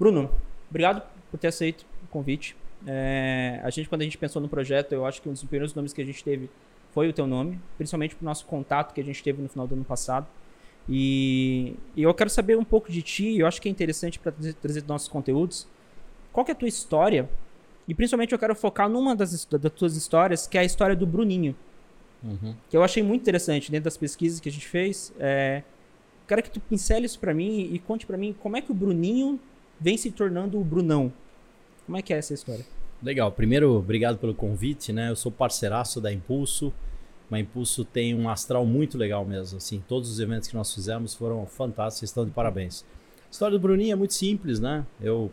Bruno, obrigado por ter aceito o convite. É, a gente, quando a gente pensou no projeto, eu acho que um dos primeiros nomes que a gente teve foi o teu nome, principalmente pro nosso contato que a gente teve no final do ano passado. E, e eu quero saber um pouco de ti, eu acho que é interessante para trazer, trazer nossos conteúdos. Qual é a tua história? E principalmente eu quero focar numa das, das tuas histórias, que é a história do Bruninho. Uhum. Que eu achei muito interessante dentro das pesquisas que a gente fez. É, quero que tu pincele isso para mim e conte para mim como é que o Bruninho vem se tornando o Brunão. Como é que é essa história? Legal. Primeiro, obrigado pelo convite, né? Eu sou parceiraço da Impulso. A Impulso tem um astral muito legal mesmo, assim. Todos os eventos que nós fizemos foram fantásticos, estão de parabéns. A história do Bruninho é muito simples, né? Eu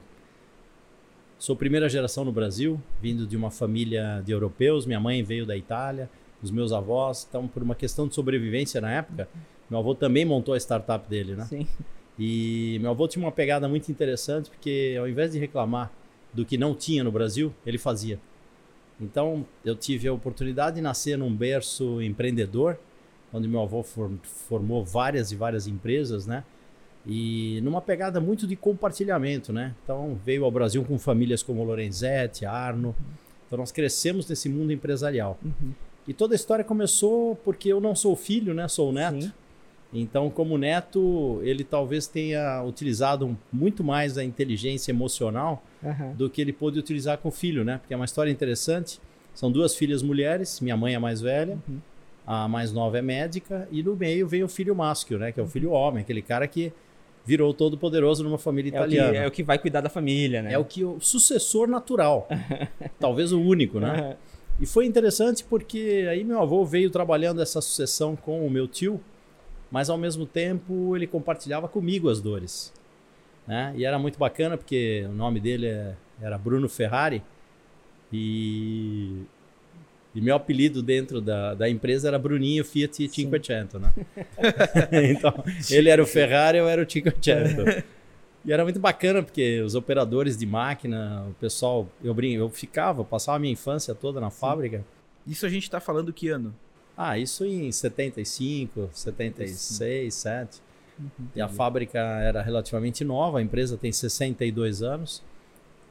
sou primeira geração no Brasil, vindo de uma família de europeus. Minha mãe veio da Itália, os meus avós. Então, por uma questão de sobrevivência na época, meu avô também montou a startup dele, né? Sim. E meu avô tinha uma pegada muito interessante, porque ao invés de reclamar do que não tinha no Brasil, ele fazia. Então, eu tive a oportunidade de nascer num berço empreendedor, onde meu avô formou várias e várias empresas, né? E numa pegada muito de compartilhamento, né? Então, veio ao Brasil com famílias como Lorenzetti, Arno. Então, nós crescemos nesse mundo empresarial. Uhum. E toda a história começou porque eu não sou filho, né? Sou o neto. Sim. Então, como neto, ele talvez tenha utilizado muito mais a inteligência emocional Aham. do que ele pôde utilizar com o filho, né? Porque é uma história interessante. São duas filhas mulheres, minha mãe é a mais velha, Uhum. a mais nova é médica, e no meio vem o filho másculo, né? Que é o filho homem, aquele cara que virou todo poderoso numa família É o, que, italiana. é o que vai cuidar da família, né? É o que o sucessor natural, talvez o único, né? Aham. E foi interessante porque aí meu avô veio trabalhando essa sucessão com o meu tio, mas ao mesmo tempo ele compartilhava comigo as dores. Né? E era muito bacana porque o nome dele é- era Bruno Ferrari e, e meu apelido dentro da, da empresa era Bruninho Fiat Cinquecento, né? então, ele era o Ferrari, eu era o Cinquecento. E era muito bacana porque os operadores de máquina, o pessoal, eu brinco, eu ficava, passava a minha infância toda na fábrica. Isso a gente tá falando que ano? Ah, isso em 75, 76, 7. Uhum. E a fábrica era relativamente nova, a empresa tem 62 anos.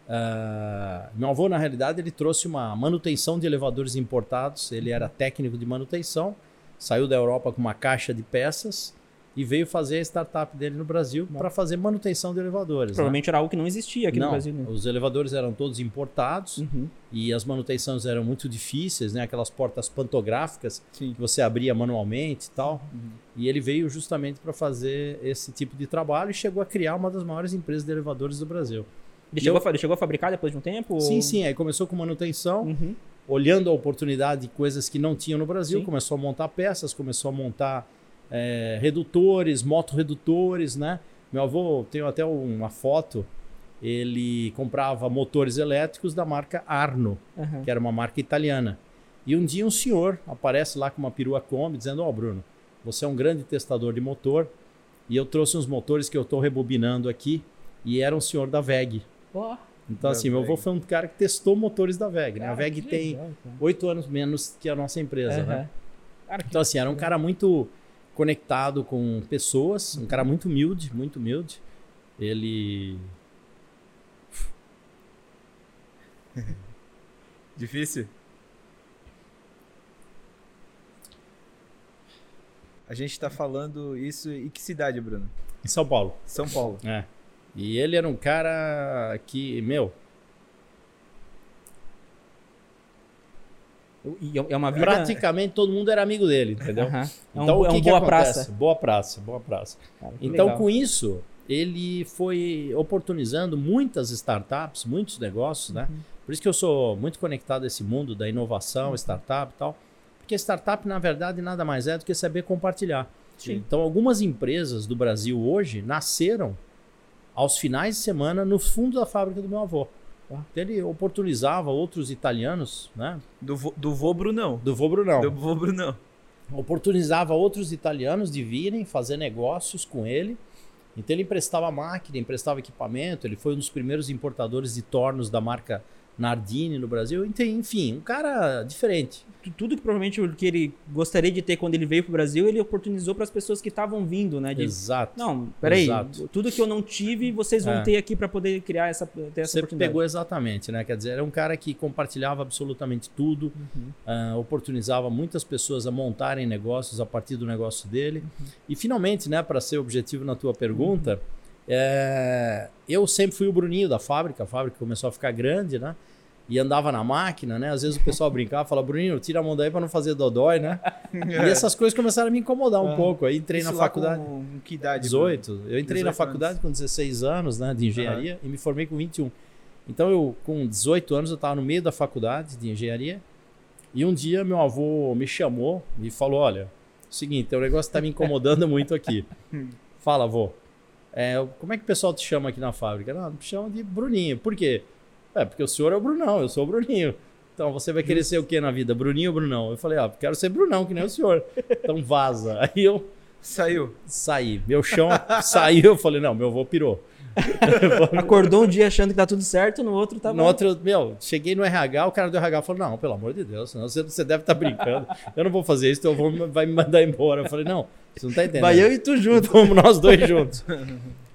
Ah, meu avô, na realidade, ele trouxe uma manutenção de elevadores importados. Ele era técnico de manutenção, saiu da Europa com uma caixa de peças e veio fazer a startup dele no Brasil para fazer manutenção de elevadores. né? Provavelmente era algo que não existia aqui Não, no Brasil. Né? os elevadores eram todos importados Uhum. e as manutenções eram muito difíceis, né? Aquelas portas pantográficas Sim. que você abria manualmente e tal. Uhum. E ele veio justamente para fazer esse tipo de trabalho e chegou a criar uma das maiores empresas de elevadores do Brasil. Ele, E chegou eu- a, ele chegou a fabricar depois de um tempo? Sim, ou- sim. Aí começou com manutenção, Uhum. olhando a oportunidade de coisas que não tinham no Brasil, Sim. começou a montar peças, começou a montar é, redutores, motorredutores, né? Meu avô, tenho até uma foto, ele comprava motores elétricos da marca Arno, Aham. que era uma marca italiana. E um dia um senhor aparece lá com uma perua Kombi dizendo: Ó, Bruno, você é um grande testador de motor e eu trouxe uns motores que eu estou rebobinando aqui e era um senhor da VEG. Ó, Então, assim, meu avô foi um cara que testou motores da VEG. Né? A VEG tem oito anos menos que a nossa empresa. Aham. Né? Cara, Então, assim, era um cara muito conectado com pessoas, um cara muito humilde, muito humilde. Ele. Difícil? A gente tá falando isso. E que cidade, Bruno? Em São Paulo. São Paulo. É. E ele era um cara que, meu, E é uma vida... praticamente todo mundo era amigo dele, entendeu? É um, Então, é o que um que boa acontece? praça. Boa praça, boa praça. Cara, que Então, legal. com isso, ele foi oportunizando muitas startups, muitos negócios, né? Uhum. Por isso que eu sou muito conectado a esse mundo da inovação, startup e tal. Porque startup, na verdade, nada mais é do que saber compartilhar. Sim. Então, algumas empresas do Brasil hoje nasceram aos finais de semana no fundo da fábrica do meu avô. Ah. Ele oportunizava outros italianos, né? Do, vô- do vô Brunão. Do vô Brunão. Do vô Brunão. oportunizava outros italianos de virem fazer negócios com ele. Então ele emprestava máquina, emprestava equipamento. Ele foi um dos primeiros importadores de tornos da marca Nardini no Brasil. Enfim, um cara diferente. Tu- Tudo que provavelmente o que ele gostaria de ter quando ele veio pro Brasil, ele oportunizou para as pessoas que estavam vindo, né? De, Exato. não, peraí, Exato. tudo que eu não tive, vocês vão É. ter aqui para poder criar essa, ter essa Você oportunidade. pegou exatamente, né? Quer dizer, era um cara que compartilhava absolutamente tudo, Uhum. ah, oportunizava muitas pessoas a montarem negócios a partir do negócio dele. E finalmente, né, para ser objetivo na tua pergunta, é, eu sempre fui o Bruninho da fábrica, a fábrica começou a ficar grande, né? E andava na máquina, né? Às vezes o pessoal brincava, falava, Bruninho, tira a mão daí para não fazer dodói, né? E essas coisas começaram a me incomodar um Ah. pouco. Aí entrei na faculdade. Com que idade? Bruno? 18. Eu entrei 18 na faculdade com 16 anos, né, de engenharia, e me formei com 21. Então eu, com 18 anos, eu estava no meio da faculdade de engenharia. E um dia meu avô me chamou e falou: Olha, seguinte, o negócio está me incomodando muito aqui. Fala, avô. É, como é que o pessoal te chama aqui na fábrica? Não, me chamam de Bruninho. Por quê? É, porque o senhor é o Brunão, eu sou o Bruninho. Então você vai querer ser o que na vida? Bruninho ou Brunão? Eu falei, ah, quero ser Brunão, que nem o senhor. Então vaza. Aí eu Saiu. saí. Meu chão saiu, eu falei, não, meu avô pirou. Acordou um dia achando que tá tudo certo, no outro tá No outro, meu, cheguei no RH, o cara do RH falou, não, pelo amor de Deus, senão você, você deve estar brincando. Eu não vou fazer isso, teu avô me- vai me mandar embora. Eu falei, não, você não tá entendendo. Vai eu e tu junto. Vamos nós dois juntos.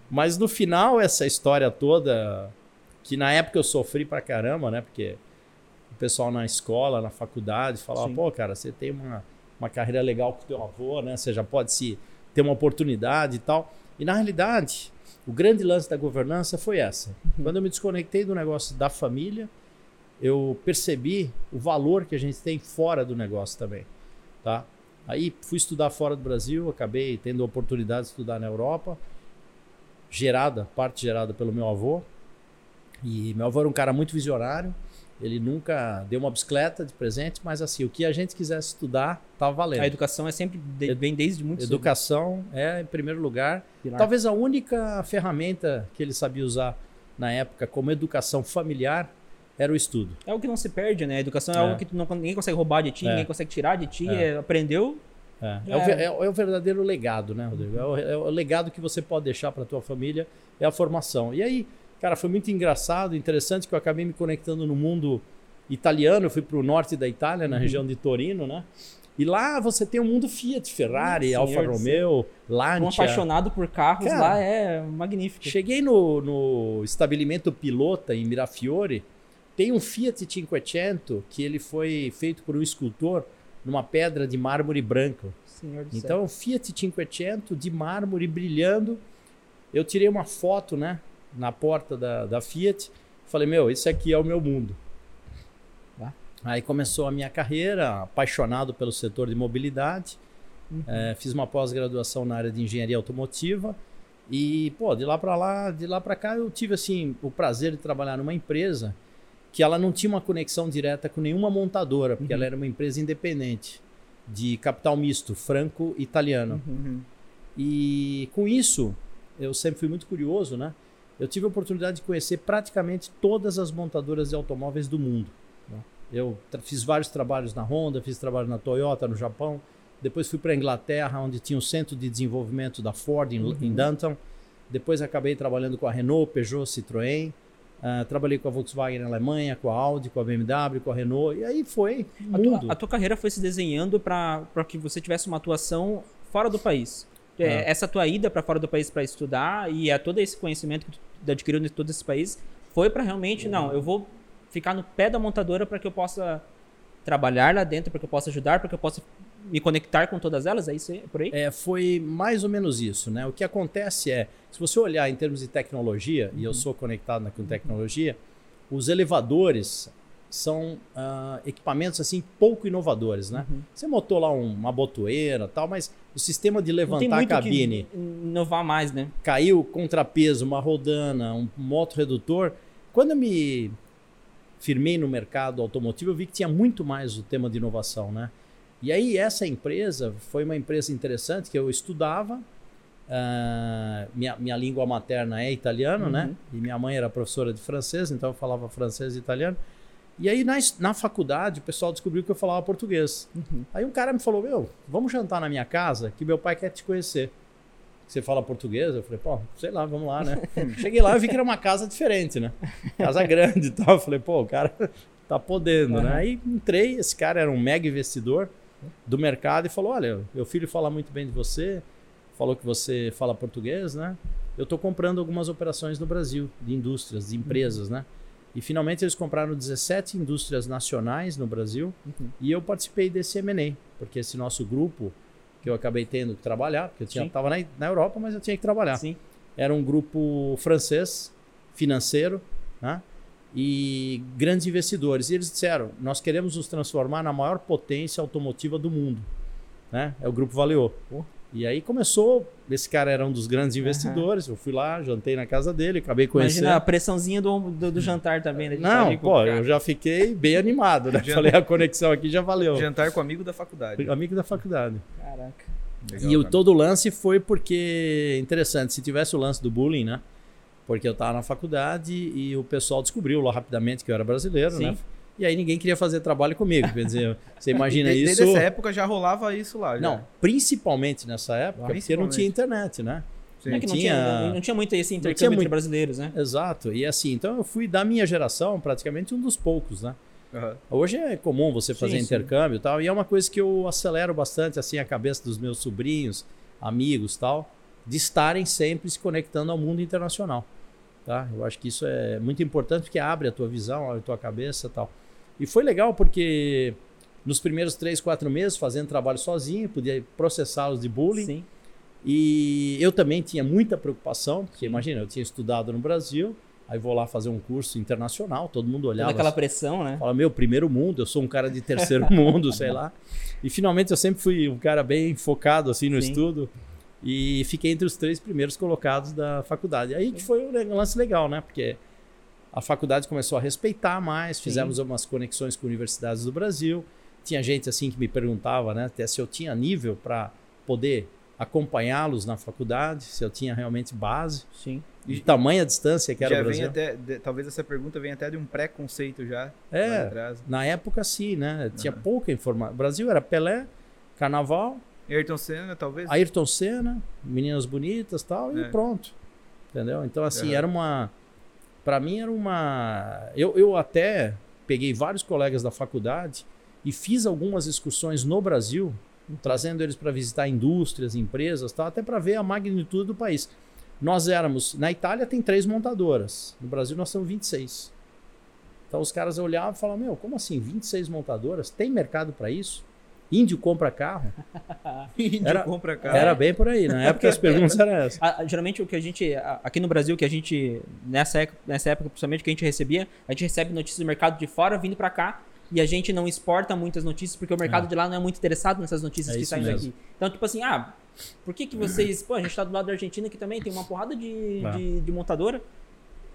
Mas no final, essa história toda, que na época eu sofri pra caramba, né? Porque o pessoal na escola, na faculdade, falava, Sim. pô, cara, você tem uma, uma carreira legal com teu avô, né? Você já pode se ter uma oportunidade e tal. E na realidade, o grande lance da governança foi essa. Quando eu me desconectei do negócio da família, eu percebi o valor que a gente tem fora do negócio também, tá? Aí fui estudar fora do Brasil, acabei tendo a oportunidade de estudar na Europa, gerada, parte gerada pelo meu avô. E meu avô era um cara muito visionário, ele nunca deu uma bicicleta de presente, mas assim, o que a gente quisesse estudar, estava valendo. A educação é sempre, de, vem desde muito cedo. Educação é, em primeiro lugar, Pilar. Talvez a única ferramenta que ele sabia usar na época como educação familiar era o estudo. É algo que não se perde, né? A educação é, É. algo que tu não, ninguém consegue roubar de ti, É. ninguém consegue tirar de ti. É. é, aprendeu, É, é o, é o- é o verdadeiro legado, né, Rodrigo? É o, o legado que você pode deixar para tua família é a formação. E aí, cara, foi muito engraçado, interessante que eu acabei me conectando no mundo italiano. Eu fui para o norte da Itália, Uhum. na região de Torino, né? E lá você tem o mundo Fiat, Ferrari, Alfa Romeo, um Lancia. apaixonado por carros Cara, lá é magnífico. Cheguei no, no estabelecimento Pilota em Mirafiore, tem um Fiat 500 que ele foi feito por um escultor numa pedra de mármore branco. Senhor do céu. Então, um Fiat 500 de mármore brilhando. Eu tirei uma foto, né, na porta da, da Fiat. Falei, meu, esse aqui é o meu mundo. Tá. Aí começou a minha carreira, apaixonado pelo setor de mobilidade. Uhum. É, fiz uma pós-graduação na área de engenharia automotiva. E, pô, de lá para lá, de lá para cá, eu tive, assim, o prazer de trabalhar numa empresa que ela não tinha uma conexão direta com nenhuma montadora, porque Uhum. ela era uma empresa independente, de capital misto, franco-italiano. Uhum. E com isso, eu sempre fui muito curioso, né? Eu tive a oportunidade de conhecer praticamente todas as montadoras de automóveis do mundo. né? Eu fiz vários trabalhos na Honda, fiz trabalho na Toyota, no Japão. Depois fui para a Inglaterra, onde tinha o centro de desenvolvimento da Ford em, Uhum. em Downtown. Depois acabei trabalhando com a Renault, Peugeot, Citroën. Ah, trabalhei com a Volkswagen na Alemanha, com a Audi, com a BMW, com a Renault. E aí foi A, tua, a tua carreira foi se desenhando para que você tivesse uma atuação fora do país. É, Ah. Essa tua ida para fora do país para estudar e a todo esse conhecimento que tu adquiriu em todo esse país foi para realmente, não, eu vou ficar no pé da montadora para que eu possa trabalhar lá dentro, para que eu possa ajudar, para que eu possa me conectar com todas elas, é isso aí, por aí? É, foi mais ou menos isso, né? O que acontece é, se você olhar em termos de tecnologia, e eu sou conectado na- com tecnologia, os elevadores são ah, equipamentos assim pouco inovadores, né? Uhum. Você montou lá um- uma botoeira, tal, mas o sistema de levantar a cabine, inovar mais, né? caiu contrapeso, uma rodana, um moto redutor. Quando eu me firmei no mercado automotivo, eu vi que tinha muito mais o tema de inovação, né? E aí essa empresa foi uma empresa interessante que eu estudava. ah, minha, minha língua materna é italiano, né? Uhum. E minha mãe era professora de francês, então eu falava francês e italiano. E aí na, na faculdade o pessoal descobriu que eu falava português. Uhum. Aí um cara me falou: Meu, vamos jantar na minha casa que meu pai quer te conhecer. você fala português? Eu falei, pô, sei lá, vamos lá, né? Cheguei lá e vi que era uma casa diferente, né? Casa grande e tal. Eu falei, pô, o cara tá podendo, Uhum. né? Aí entrei, esse cara era um mega investidor do mercado e falou: olha, meu filho fala muito bem de você, falou que você fala português, né? Eu tô comprando algumas operações no Brasil, de indústrias, de empresas, né? E finalmente eles compraram 17 indústrias nacionais no Brasil Uhum. e eu participei desse M&A, porque esse nosso grupo que eu acabei tendo que trabalhar, porque eu tinha, Sim. tava na, na Europa, mas eu tinha que trabalhar. Sim. Era um grupo francês, financeiro, né? e grandes investidores. E eles disseram: nós queremos nos transformar na maior potência automotiva do mundo. Né? É o Grupo Valeo. Pô. E aí começou. Esse cara era um dos grandes investidores. Eu fui lá, jantei na casa dele, acabei conhecendo. Imagina a pressãozinha do, do, do jantar também, né? Não, pô, eu já fiquei bem animado, né? Janta- Falei, a conexão aqui já valeu. Jantar com amigo da faculdade. Amigo da faculdade. Caraca. Legal, e o, todo o lance foi porque, interessante, se tivesse o lance do bullying, né? Porque eu tava na faculdade e o pessoal descobriu lá rapidamente que eu era brasileiro, Sim. né? E aí ninguém queria fazer trabalho comigo. Quer dizer, você imagina De- isso. Desde essa época já rolava isso lá. já. Não, principalmente nessa época, porque não Principalmente. tinha internet, né? Sim. É que não tinha- tinha, não tinha muito esse tinha intercâmbio muito- entre brasileiros, né? Exato. E assim, então eu fui da minha geração, praticamente um dos poucos, né? Aham. Hoje é comum você fazer Sim, sim. intercâmbio e tal, e é uma coisa que eu acelero bastante assim a cabeça dos meus sobrinhos, amigos, tal, de estarem sempre se conectando ao mundo internacional, tá? Eu acho que isso é muito importante porque abre a tua visão, abre a tua cabeça, tal. E foi legal porque nos primeiros três, quatro meses fazendo trabalho sozinho, podia processá-los de bullying Sim. e eu também tinha muita preocupação, porque imagina, eu tinha estudado no Brasil, aí vou lá fazer um curso internacional, todo mundo Toda olhava aquela pressão, né? Fala, meu, primeiro mundo, eu sou um cara de terceiro mundo, sei lá. E finalmente eu sempre fui um cara bem focado assim no Sim. estudo e fiquei entre os três primeiros colocados da faculdade. Aí que foi um lance legal, né? Porque a faculdade começou a respeitar mais, fizemos umas conexões com universidades do Brasil. Tinha gente assim que me perguntava, né, até se eu tinha nível para poder acompanhá-los na faculdade, se eu tinha realmente base, Sim. de tamanha distância que era já o Brasil. até, de- talvez essa pergunta venha até de um preconceito já. É, atrás. Na época, sim, né? Tinha Aham. pouca informação. Brasil era Pelé, Carnaval, Ayrton Senna, talvez. Ayrton Senna, Meninas Bonitas tal, e É. pronto. Entendeu? Então, assim, Aham. era uma. Pra mim, era uma. Eu, eu até peguei vários colegas da faculdade e fiz algumas excursões no Brasil, trazendo eles para visitar indústrias, empresas, tal, até para ver a magnitude do país. Nós éramos. Na Itália tem três montadoras, no Brasil nós temos 26. Então os caras olhavam e falavam: Meu, como assim? 26 montadoras? Tem mercado para isso? Índio compra carro? Índio Era- compra carro. Era bem por aí. Na época as perguntas eram essas. Geralmente o que a gente, aqui no Brasil, que a gente, nessa época, nessa época principalmente, que a gente recebia, a gente recebe notícias do mercado de fora vindo pra cá e a gente não exporta muitas notícias porque o mercado É. de lá não é muito interessado nessas notícias É que saem mesmo. daqui. Então, tipo assim, ah, por que que vocês... Pô, a gente tá do lado da Argentina que também tem uma porrada de, É. de, de montadora.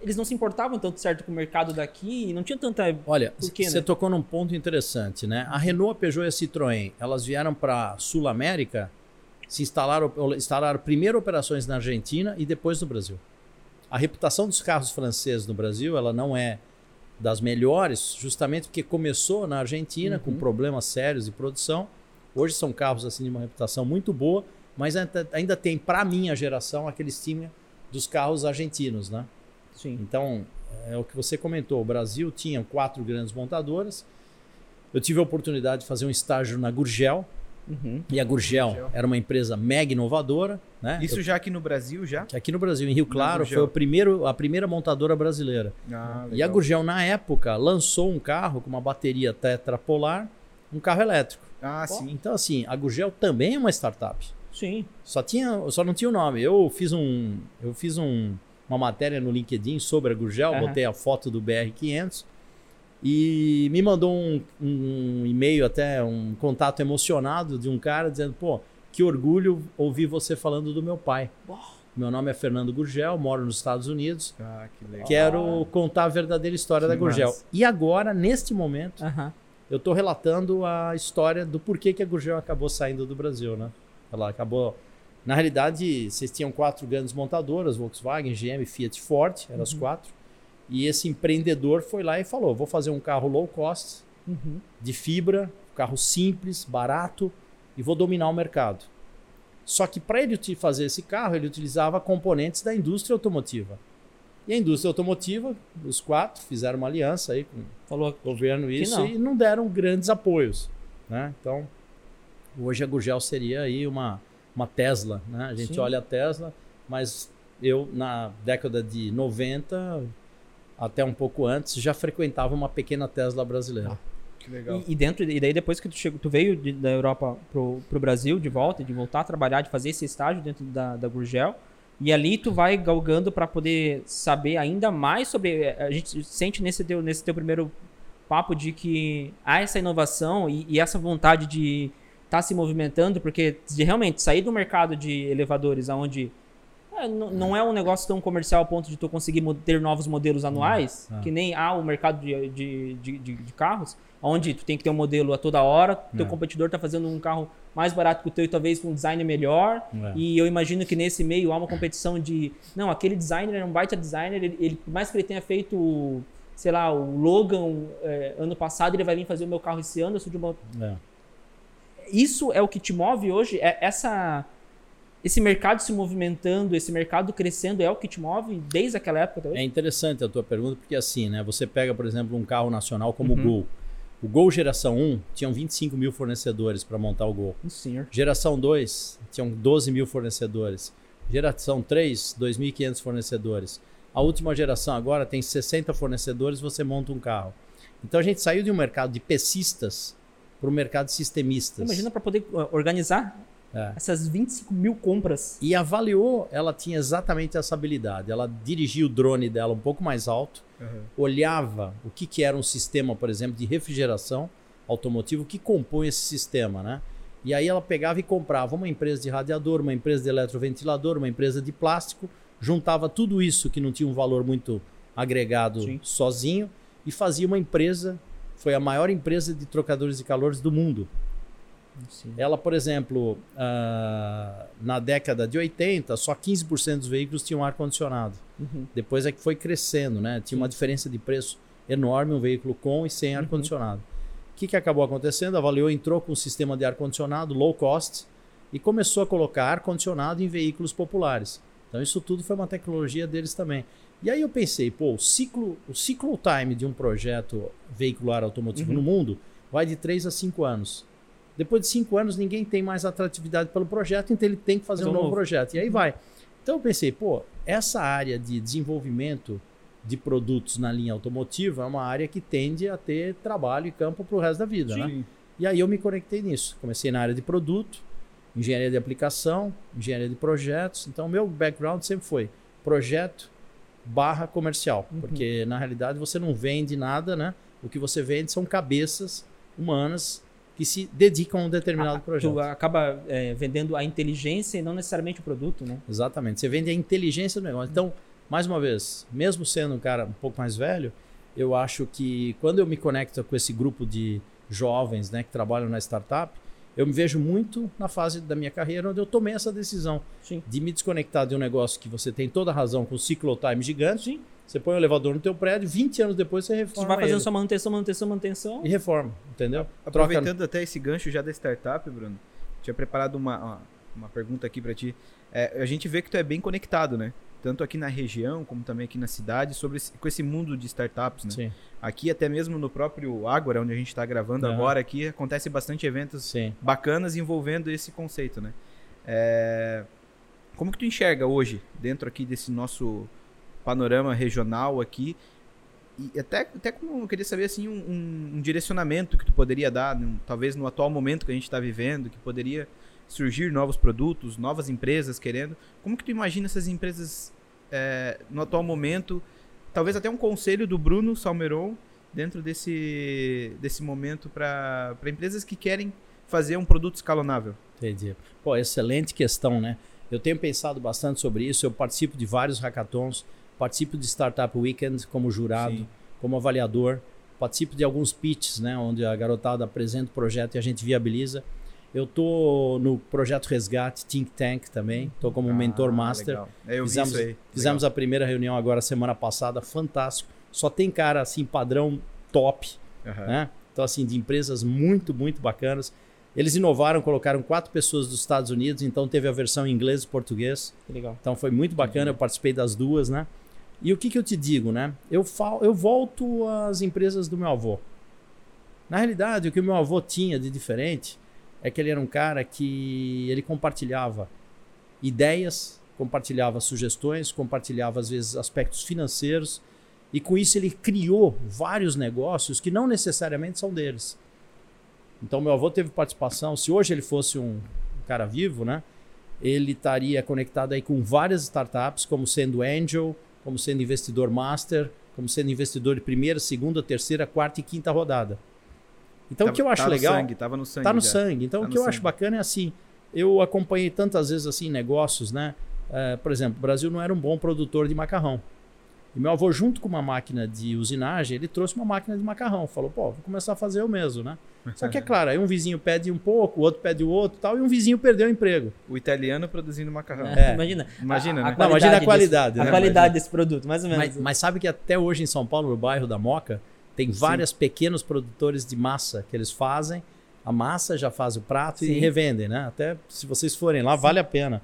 Eles não se importavam tanto certo com o mercado daqui e não tinha tanta... Olha, você né? tocou num ponto interessante, né? A Renault, a Peugeot e a Citroën, elas vieram para Sul América, se instalaram, instalaram primeiro operações na Argentina e depois no Brasil. A reputação dos carros franceses no Brasil, ela não é das melhores, justamente porque começou na Argentina com Uhum. problemas sérios de produção. Hoje são carros assim de uma reputação muito boa, mas ainda, ainda tem para minha geração aquele estigma dos carros argentinos, né? Sim. Então, é o que você comentou. O Brasil tinha quatro grandes montadoras. Eu tive a oportunidade de fazer um estágio na Gurgel. Uhum. E a Gurgel, Gurgel. era uma empresa mega inovadora. Né? Isso já aqui no Brasil, já? Eu- aqui no Brasil, em Rio Claro, foi o primeiro, a primeira montadora brasileira. Ah, E a. Gurgel, na época, lançou um carro com uma bateria tetrapolar, um carro elétrico. Ah, sim. Então, assim, a Gurgel também é uma startup. Sim. Só tinha, só não tinha o nome. Eu fiz um, eu fiz um, uma matéria no LinkedIn sobre a Gurgel, Aham. botei a foto do BR500 e me mandou um, um e-mail até um contato emocionado de um cara dizendo, pô, que orgulho ouvir você falando do meu pai. Meu nome é Fernando Gurgel, moro nos Estados Unidos. Ah, que legal. Quero contar a verdadeira história Que da Gurgel. massa. E agora, neste momento, eu estou relatando a história do porquê que a Gurgel acabou saindo do Brasil, né? Ela acabou. Na realidade, vocês tinham quatro grandes montadoras: Volkswagen, GM, Fiat, Ford, eram as quatro. E esse empreendedor foi lá e falou: vou fazer um carro low cost, Uhum. de fibra, carro simples, barato, e vou dominar o mercado. Só que para ele fazer esse carro, ele utilizava componentes da indústria automotiva. E a indústria automotiva, os quatro fizeram uma aliança aí com Falou. o governo isso não. e não deram grandes apoios, né? Então, hoje a Gurgel seria aí uma, uma Tesla, né? A gente Sim. olha a Tesla, mas eu na década de 90 até um pouco antes já frequentava uma pequena Tesla brasileira. Que legal. E, e dentro e daí depois que tu chegou, tu veio de- da Europa pro, pro Brasil de volta, de voltar a trabalhar, de fazer esse estágio dentro da, da Gurgel. E ali tu vai galgando para poder saber ainda mais sobre. A gente sente nesse teu, nesse teu primeiro papo de que há essa inovação e, e essa vontade de estar se movimentando, porque realmente sair do mercado de elevadores, onde não, não é um negócio tão comercial a ponto de tu conseguir ter novos modelos anuais, é. que nem há o mercado de, de, de, de- carros, onde tu tem que ter um modelo a toda hora, teu É. competidor está fazendo um carro mais barato que o teu e talvez com um design melhor, É. e eu imagino que nesse meio há uma competição de, não, aquele designer é um baita designer, ele, ele- por mais que ele tenha feito, sei lá, o Logan é, ano passado, ele vai vir fazer o meu carro esse ano, eu sou de uma É. isso é o que te move hoje? É essa esse mercado se movimentando, esse mercado crescendo é o que te move desde aquela época até hoje? É interessante a tua pergunta, porque assim, né? Você pega, por exemplo, um carro nacional como Uhum. o Gol. O Gol geração 1 tinham 25 mil fornecedores para montar o Gol. Sim, senhor. Geração 2 tinham 12 mil fornecedores. Geração 3, 2.500 fornecedores. A última geração agora tem 60 fornecedores, você monta um carro. Então a gente saiu de um mercado de pecistas para o mercado de sistemistas. Imagina para poder uh, organizar É. essas 25 mil compras. E avaliou, ela tinha exatamente essa habilidade. Ela dirigia o drone dela um pouco mais alto, Aham. olhava o que, que era um sistema, por exemplo, de refrigeração automotivo, que compõe esse sistema, né? E aí ela pegava e comprava uma empresa de radiador, uma empresa de eletroventilador, uma empresa de plástico, juntava tudo isso que não tinha um valor muito agregado Sim. sozinho e fazia uma empresa, foi a maior empresa de trocadores de calores do mundo. Sim. Ela, por exemplo, ah, na década de 80, só 15% dos veículos tinham ar-condicionado. Uhum. Depois é que foi crescendo, né? Tinha uma diferença de preço enorme um veículo com e sem Uhum. ar-condicionado. O que, que acabou acontecendo? A Valeo entrou com um sistema de ar-condicionado low cost e começou a colocar ar-condicionado em veículos populares. Então isso tudo foi uma tecnologia deles também. E aí eu pensei, pô, o ciclo, o ciclo time de um projeto veicular automotivo Uhum. no mundo vai de 3 a 5 anos. Depois de 5 anos ninguém tem mais atratividade pelo projeto, então ele tem que fazer um novo novo. projeto. E aí vai. Então eu pensei, pô, essa área de desenvolvimento de produtos na linha automotiva é uma área que tende a ter trabalho e campo para o resto da vida, né? E aí eu me conectei nisso. Comecei na área de produto, engenharia de aplicação, engenharia de projetos. Então, meu background sempre foi projeto barra comercial. Uhum. Porque, na realidade, você não vende nada, né? O que você vende são cabeças humanas que se dedicam a um determinado Ah, projeto. Tu acaba é, vendendo a inteligência e não necessariamente o produto, né? Exatamente. Você vende a inteligência do negócio. Então, mais uma vez, mesmo sendo um cara um pouco mais velho, eu acho que quando eu me conecto com esse grupo de jovens né, que trabalham na startup, eu me vejo muito na fase da minha carreira onde eu tomei essa decisão Sim. de me desconectar de um negócio que você tem toda a razão com ciclo time gigante. Sim. Você põe o elevador no teu prédio, 20 anos depois você Você reforma vai fazendo ele. sua manutenção, manutenção, manutenção. e reforma, entendeu? Aproveitando até esse gancho já da startup, Bruno, tinha preparado uma, uma, pergunta aqui pra ti. É, a gente vê que tu é bem conectado, né? Tanto aqui na região, como também aqui na cidade, sobre esse, com esse mundo de startups, né? Sim, Aqui, até mesmo no próprio Ágora, onde a gente está gravando Aham. agora, aqui acontece bastante eventos sim. bacanas envolvendo esse conceito, né? É, Como que tu enxerga hoje, dentro aqui desse nosso panorama regional aqui, e até, até como eu queria saber, assim, um, um- um direcionamento que tu poderia dar, num- talvez no atual momento que a gente está vivendo, que poderia surgir novos produtos, novas empresas querendo. Como que tu imagina essas empresas é, no atual momento? Talvez até um conselho do Bruno Salmeron dentro desse, desse momento para empresas que querem fazer um produto escalonável. Entendi. Pô, excelente questão, né? Eu tenho pensado bastante sobre isso. Eu participo de vários hackathons, participo de Startup Weekend como jurado, Sim. como avaliador, participo de alguns pitches, né, onde a garotada apresenta o projeto e a gente viabiliza. Eu tô no projeto Resgate Think Tank também, tô como mentor Ah, master. legal. É, Fizemos, isso aí. fizemos a primeira reunião agora semana passada, fantástico. Só tem cara assim padrão top. Aham. né? Então, assim, de empresas muito, muito bacanas. Eles inovaram, colocaram quatro pessoas dos Estados Unidos, então teve a versão em inglês e português. Que legal. Então foi muito bacana, eu participei das duas, né? E o que, que eu te digo, né? Eu, falo, eu volto às empresas do meu avô. Na realidade, o que o meu avô tinha de diferente é que ele era um cara que ele compartilhava ideias, compartilhava sugestões, compartilhava às vezes aspectos financeiros e com isso ele criou vários negócios que não necessariamente são deles. Então meu avô teve participação. Se hoje ele fosse um cara vivo, né? Ele estaria conectado aí com várias startups, como sendo angel, como sendo investidor master, como sendo investidor de primeira, segunda, terceira, quarta e quinta rodada. Então Tava- o que eu acho tá no legal sangue, tava no sangue. tá no já. sangue. Então Tá o no que eu sangue. acho bacana é assim, eu acompanhei tantas vezes assim negócios, né? Eh, por exemplo, o Brasil não era um bom produtor de macarrão. E meu avô, junto com uma máquina de usinagem, ele trouxe uma máquina de macarrão. Falou, pô, vou começar a fazer eu mesmo, né? Só que é claro, aí um vizinho pede um pouco, o outro pede o outro tal, e um vizinho perdeu o emprego. O italiano produzindo macarrão. É. Imagina. Imagina, né? Não, imagina a qualidade, Desse, né? A qualidade desse produto, mais ou menos. Mas, mas sabe que até hoje em São Paulo, no bairro da Moca, tem vários pequenos produtores de massa que eles fazem. A massa já faz o prato e Sim. revendem, né? Até se vocês forem lá, vale a pena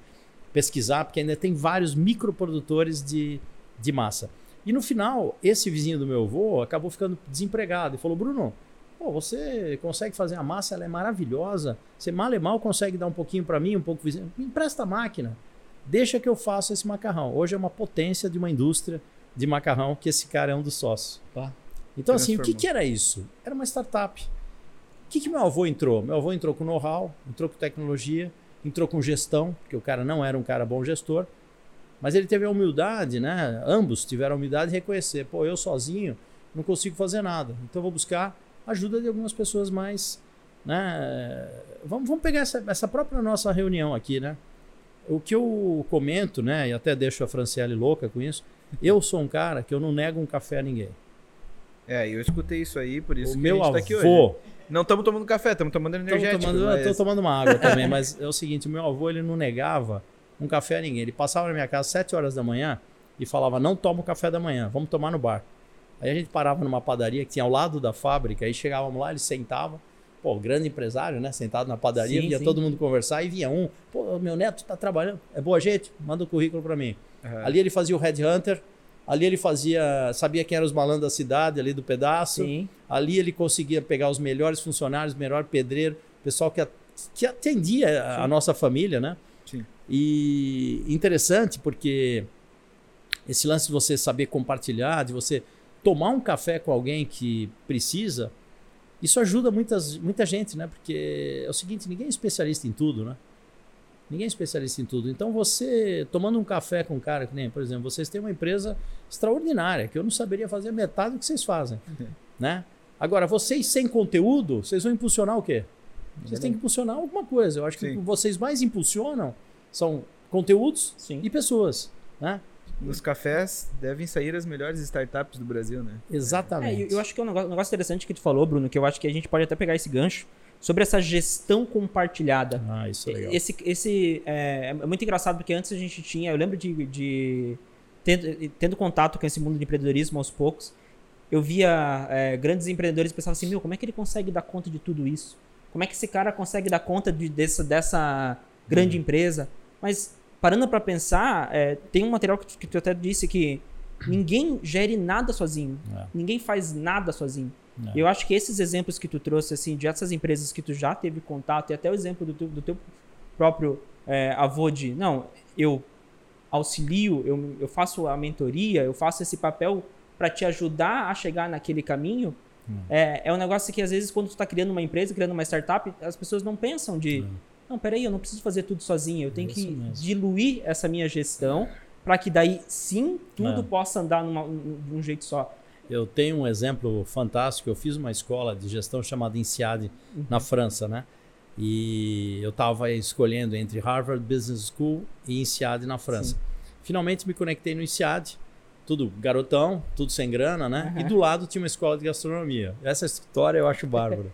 pesquisar, porque ainda tem vários microprodutores de, de massa. E no final, esse vizinho do meu avô acabou ficando desempregado e falou: Bruno, pô, você consegue fazer a massa, ela é maravilhosa. Você mal e mal consegue dar um pouquinho para mim, um pouco vizinho. Me empresta a máquina. Deixa que eu faça esse macarrão. Hoje é uma potência de uma indústria de macarrão que esse cara é um dos sócios. Pá. Então, assim, o que, que era isso? Era uma startup. O que, que meu avô entrou? Meu avô entrou com know-how, entrou com tecnologia, entrou com gestão, porque o cara não era um cara bom gestor, mas ele teve a humildade, né? Ambos tiveram a humildade de reconhecer: pô, eu sozinho não consigo fazer nada, então eu vou buscar ajuda de algumas pessoas mais. Né? Vamos, vamos pegar essa, essa própria nossa reunião aqui, né? O que eu comento, né? E até deixo a Franciele louca com isso. Eu sou um cara que eu não nego um café a ninguém. É, eu escutei isso aí, por isso o que meu a gente tá aqui hoje. avô, Não estamos tomando café, estamos tomando energético. tomando, mas- eu tô tomando uma água também, mas é o seguinte, o meu avô ele não negava um café a ninguém. Ele passava na minha casa às 7 horas da manhã e falava: "Não toma o café da manhã, vamos tomar no bar". Aí a gente parava numa padaria que tinha ao lado da fábrica, aí chegávamos lá, ele sentava, pô, grande empresário, né, sentado na padaria, Sim, via sim. todo mundo conversar e vinha um, pô, meu neto tá trabalhando, é boa gente, manda o currículo para mim. Aham. Ali ele fazia o headhunter, ali ele fazia, sabia quem eram os malandros da cidade ali do pedaço. Sim. Ali ele conseguia pegar os melhores funcionários, melhor pedreiro, pessoal que, a- que atendia a- a nossa família, né? Sim. E interessante porque esse lance de você saber compartilhar, de você tomar um café com alguém que precisa, isso ajuda muitas, muita gente, né? Porque é o seguinte, ninguém é especialista em tudo, né? Ninguém é especialista em tudo. Então você, tomando um café com um cara, que nem, por exemplo, vocês têm uma empresa extraordinária, que eu não saberia fazer metade do que vocês fazem, né? Agora, vocês sem conteúdo, vocês vão impulsionar o quê? Vocês têm que impulsionar alguma coisa. Eu acho que Sim. o que vocês mais impulsionam são conteúdos Sim. e pessoas, né? Nos cafés devem sair as melhores startups do Brasil, né? É, Exatamente. eu, eu acho que é um negócio, um negócio interessante que tu falou, Bruno, que eu acho que a gente pode até pegar esse gancho sobre essa gestão compartilhada. Ah, isso é legal. Esse, esse é, é muito engraçado porque antes a gente tinha, eu lembro de, de tendo, tendo contato com esse mundo de empreendedorismo aos poucos, eu via é, grandes empreendedores e pensava assim, meu, como é que ele consegue dar conta de tudo isso? Como é que esse cara consegue dar conta de, dessa, dessa grande Uhum. empresa? Mas parando para pensar, é, tem um material que tu, que tu até disse que ninguém gere nada sozinho, É. ninguém faz nada sozinho. É. Eu acho que esses exemplos que tu trouxe, assim, de essas empresas que tu já teve contato, e até o exemplo do teu, do teu próprio é, avô de, não, eu auxilio, eu, eu faço a mentoria, eu faço esse papel para te ajudar a chegar naquele caminho, Hum. é, é um negócio que às vezes quando tu tá criando uma empresa, criando uma startup, as pessoas não pensam de, não, peraí, eu não preciso fazer tudo sozinho, eu tenho Isso que mesmo. diluir essa minha gestão para que daí sim tudo É. possa andar numa- de um jeito só. Eu tenho um exemplo fantástico. Eu fiz uma escola de gestão chamada INSEAD na França, né? E eu estava escolhendo entre Harvard Business School e INSEAD na França. Finalmente me conectei no INSEAD, tudo garotão, tudo sem grana, né? Aham. E do lado tinha uma escola de gastronomia. Essa história eu acho bárbara.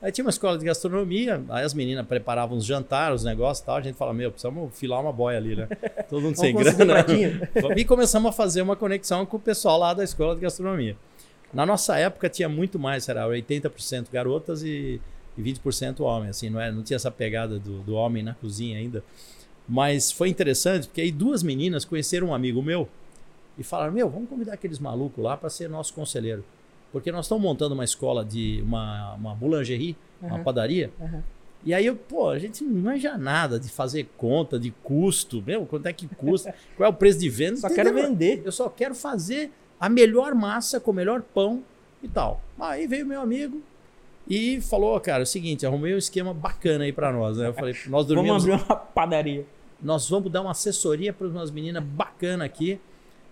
Aí tinha uma escola de gastronomia, aí as meninas preparavam os jantares, os negócios e tal. A gente fala, meu, precisamos filar uma boia ali, né? Todo mundo sem grana. pratinho. E começamos a fazer uma conexão com o pessoal lá da escola de gastronomia. Na nossa época tinha muito mais, era 80% garotas e e 20% homem, assim, não, é, não tinha essa pegada do, do homem na cozinha ainda. Mas foi interessante, porque aí duas meninas conheceram um amigo meu e falaram: Meu, vamos convidar aqueles malucos lá para ser nosso conselheiro. Porque nós estamos montando uma escola de uma, uma boulangerie, uma Uhum. padaria. Uhum. E aí, eu, pô, a gente não manja nada de fazer conta, de custo, meu, quanto é que custa, qual é o preço de venda. Só quero vender. Eu só quero fazer a melhor massa com o melhor pão e tal. Aí veio meu amigo e falou, cara, é o seguinte, arrumei um esquema bacana aí pra nós, né? Eu falei, nós dormimos, Vamos abrir uma padaria. nós vamos dar uma assessoria para umas meninas bacana aqui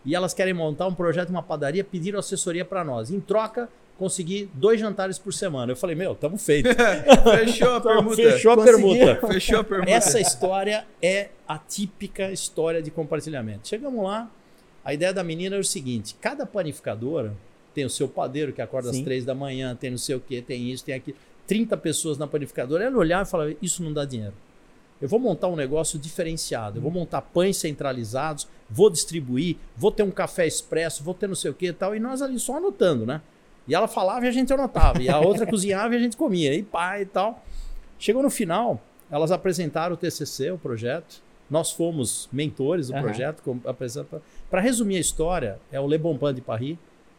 e elas querem montar um projeto, uma padaria, pediram assessoria pra nós. Em troca, consegui dois jantares por semana. Eu falei, meu, tamo feito. Fechou a permuta. Fechou a permuta. Fechou a permuta. Essa história é a típica história de compartilhamento. Chegamos lá, a ideia da menina era o seguinte: cada panificadora tem o seu padeiro que acorda às Sim. três da manhã, tem não sei o que, tem isso, tem aquilo. 30 pessoas na panificadora. Ela olhava e falava: Isso não dá dinheiro. Eu vou montar um negócio diferenciado. Eu vou montar pães centralizados, vou distribuir, vou ter um café expresso, vou ter não sei o que e tal. E nós ali só anotando, né? E ela falava e a gente anotava. E a outra cozinhava e a gente comia. E pá e tal. Chegou no final, elas apresentaram o TCC, o projeto. Nós fomos mentores do Aham. projeto. Para resumir a história, é o Le Bon Pain de Paris.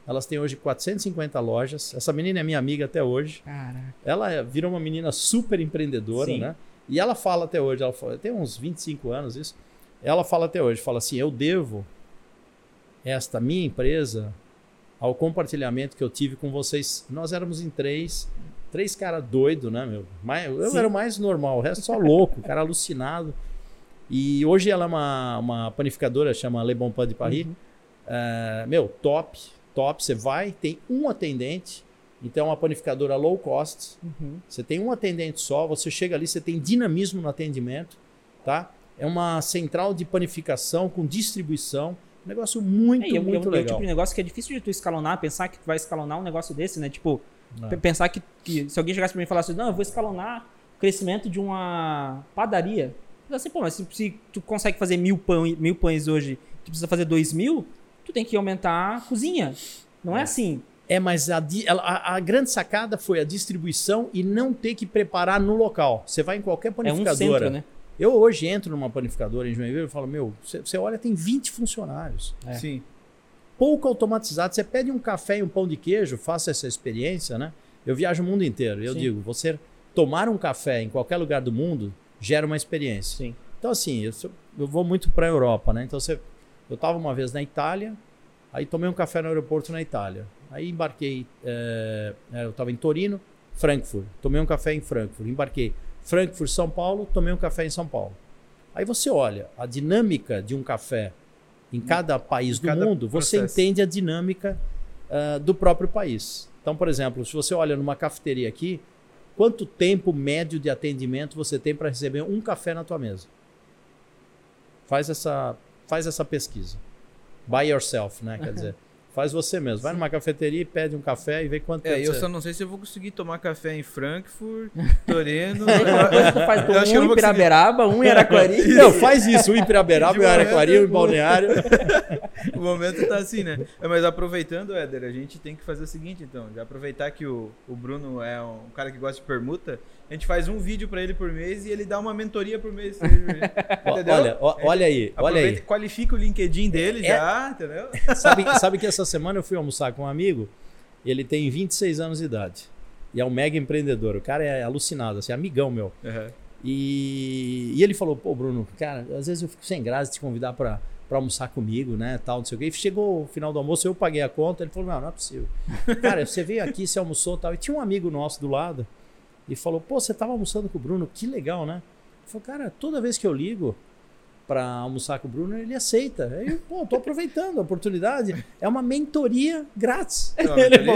Elas têm hoje 450 lojas. Essa menina é minha amiga até hoje. Caraca. Ela é- virou uma menina super empreendedora, Sim. né? E ela fala até hoje, ela fala, tem uns 25 anos isso. Ela fala até hoje, fala assim: "Eu devo esta minha empresa ao compartilhamento que eu tive com vocês. Nós éramos em três, três caras doidos, né, meu? Eu Sim. era o mais normal, o resto só louco, cara alucinado. E hoje ela é uma, uma panificadora, chama Le Bon Pain de Paris. Uhum. É, meu, top, top. Você vai, tem um atendente, então é uma panificadora low cost. Uhum. Você tem um atendente só, você chega ali, você tem dinamismo no atendimento, tá? É uma central de panificação com distribuição, um negócio muito, É, é, um- muito é um- é o legal. tipo de negócio que é difícil de tu escalonar, pensar que tu vai escalonar um negócio desse, né? Tipo, É. pensar que, que se alguém chegasse pra mim e falasse, não, eu vou escalonar o crescimento de uma padaria. Eu assim, pô, mas se, se tu consegue fazer mil, pão, mil pães hoje, tu precisa fazer dois mil, tu tem que aumentar a cozinha. Não é, assim. É, mas a, a- a grande sacada foi a distribuição e não ter que preparar no local. Você vai em qualquer É um panificadora. centro, né? Eu hoje entro numa panificadora em Joinville e falo, meu, você, olha, tem 20 funcionários. É. Sim. pouco automatizado. Você pede um café e um pão de queijo, faça essa experiência, né? Eu viajo o mundo inteiro. Eu Sim. digo, você tomar um café em qualquer lugar do mundo gera uma experiência. Sim. Então, assim, eu, eu vou muito para a Europa, né? Então, você, eu estava uma vez na Itália, aí tomei um café no aeroporto na Itália. Aí embarquei, eh, eu estava em Torino, Frankfurt. Tomei um café em Frankfurt. Embarquei Frankfurt, São Paulo, tomei um café em São Paulo. Aí você olha a dinâmica de um café em cada país Em do cada mundo, você processo. entende a dinâmica ah, do próprio país. Então, por exemplo, se você olha numa cafeteria aqui, quanto tempo médio de atendimento você tem para receber um café na tua mesa? Faz essa, faz essa pesquisa. By yourself, né? Quer dizer, faz você mesmo. Vai numa cafeteria e pede um café e vê quanto É, tempo eu você... só não sei se eu vou conseguir tomar café em Frankfurt, Torino. Depois tu faz com Eu acho que eu um em. Piraberaba, um em Araquari. Não, faz isso. Um em Piraberaba, um em Araquari, um em Balneário. o momento tá assim, né? É, Mas aproveitando, Éder, a gente tem que fazer o seguinte, então. Já aproveitar que o, o Bruno é um cara que gosta de permuta, a gente faz um vídeo pra ele por mês e ele dá uma mentoria por mês. Entendeu? Olha, olha aí, olha aí. Qualifica o LinkedIn dele É- já, entendeu? Sabe, sabe que essa semana eu fui almoçar com um amigo, ele tem 26 anos de idade. E é um mega empreendedor. O cara é alucinado, assim, amigão meu. Uhum. E, e ele falou, pô, Bruno, cara, às vezes eu fico sem graça de te convidar pra, pra almoçar comigo, né, tal, não sei o quê. E chegou o final do almoço, eu paguei a conta, ele falou, não, não é possível. Cara, você veio aqui, você almoçou tal. E tinha um amigo nosso do lado, e falou, pô, você tava almoçando com o Bruno, que legal, né? Ele falou, cara, toda vez que eu ligo pra almoçar com o Bruno, ele aceita. Aí, eu, pô, tô aproveitando a oportunidade. É uma mentoria grátis. Então, Ele ele-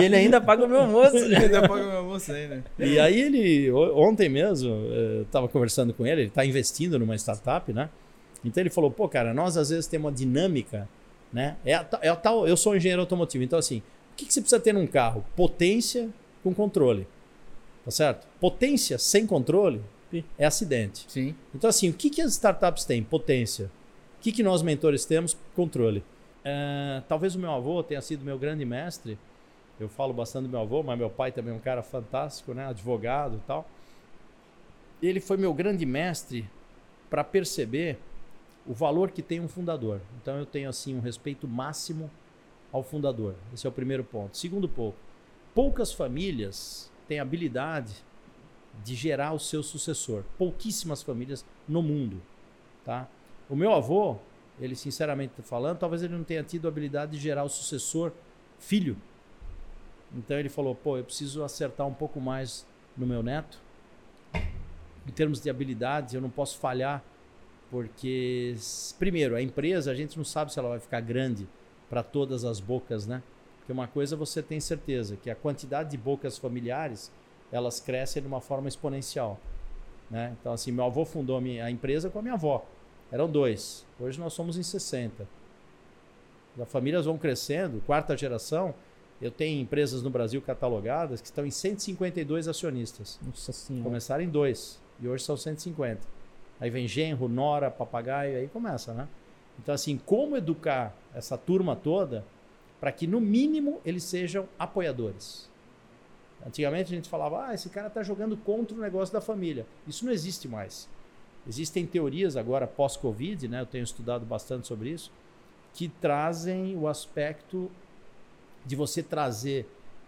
E ele ainda paga o meu almoço. ele ainda paga meu almoço aí, né? E aí ele, o- ontem mesmo, eu estava conversando com ele, ele está investindo numa startup, né? Então ele falou, pô, cara, nós às vezes temos uma dinâmica, né? É a, é a tal, eu sou engenheiro automotivo, então assim, o que, que você precisa ter num carro? Potência com controle, tá certo? Potência sem controle Sim. é acidente. Sim. Então assim, o que, que as startups têm? Potência. O que, que nós mentores temos? Controle. É, talvez o meu avô tenha sido meu grande mestre Eu falo bastante do meu avô, mas meu pai também é um cara fantástico, né? Advogado e tal. Ele foi meu grande mestre para perceber o valor que tem um fundador. Então eu tenho assim um respeito máximo ao fundador. Esse é o primeiro ponto. Segundo ponto, poucas famílias têm habilidade de gerar o seu sucessor. Pouquíssimas famílias no mundo, tá? O meu avô, ele sinceramente falando, talvez ele não tenha tido a habilidade de gerar o sucessor filho. Então ele falou: "Pô, eu preciso acertar um pouco mais no meu neto. Em termos de habilidades, eu não posso falhar porque primeiro, a empresa, a gente não sabe se ela vai ficar grande para todas as bocas, né? Porque uma coisa você tem certeza, que a quantidade de bocas familiares, elas crescem de uma forma exponencial, né? Então assim, meu avô fundou a empresa com a minha avó. Eram dois. Hoje nós somos em 60. As famílias vão crescendo, quarta geração. Eu tenho empresas no Brasil catalogadas que estão em 152 acionistas. Nossa senhora. Começaram em dois e hoje são 150. Aí vem genro, nora, papagaio, aí começa, né? Então, assim, como educar essa turma toda para que, no mínimo, eles sejam apoiadores? Antigamente a gente falava, ah, esse cara está jogando contra o negócio da família. Isso não existe mais. Existem teorias agora pós-Covid, né? Eu tenho estudado bastante sobre isso, que trazem o aspecto de você trazer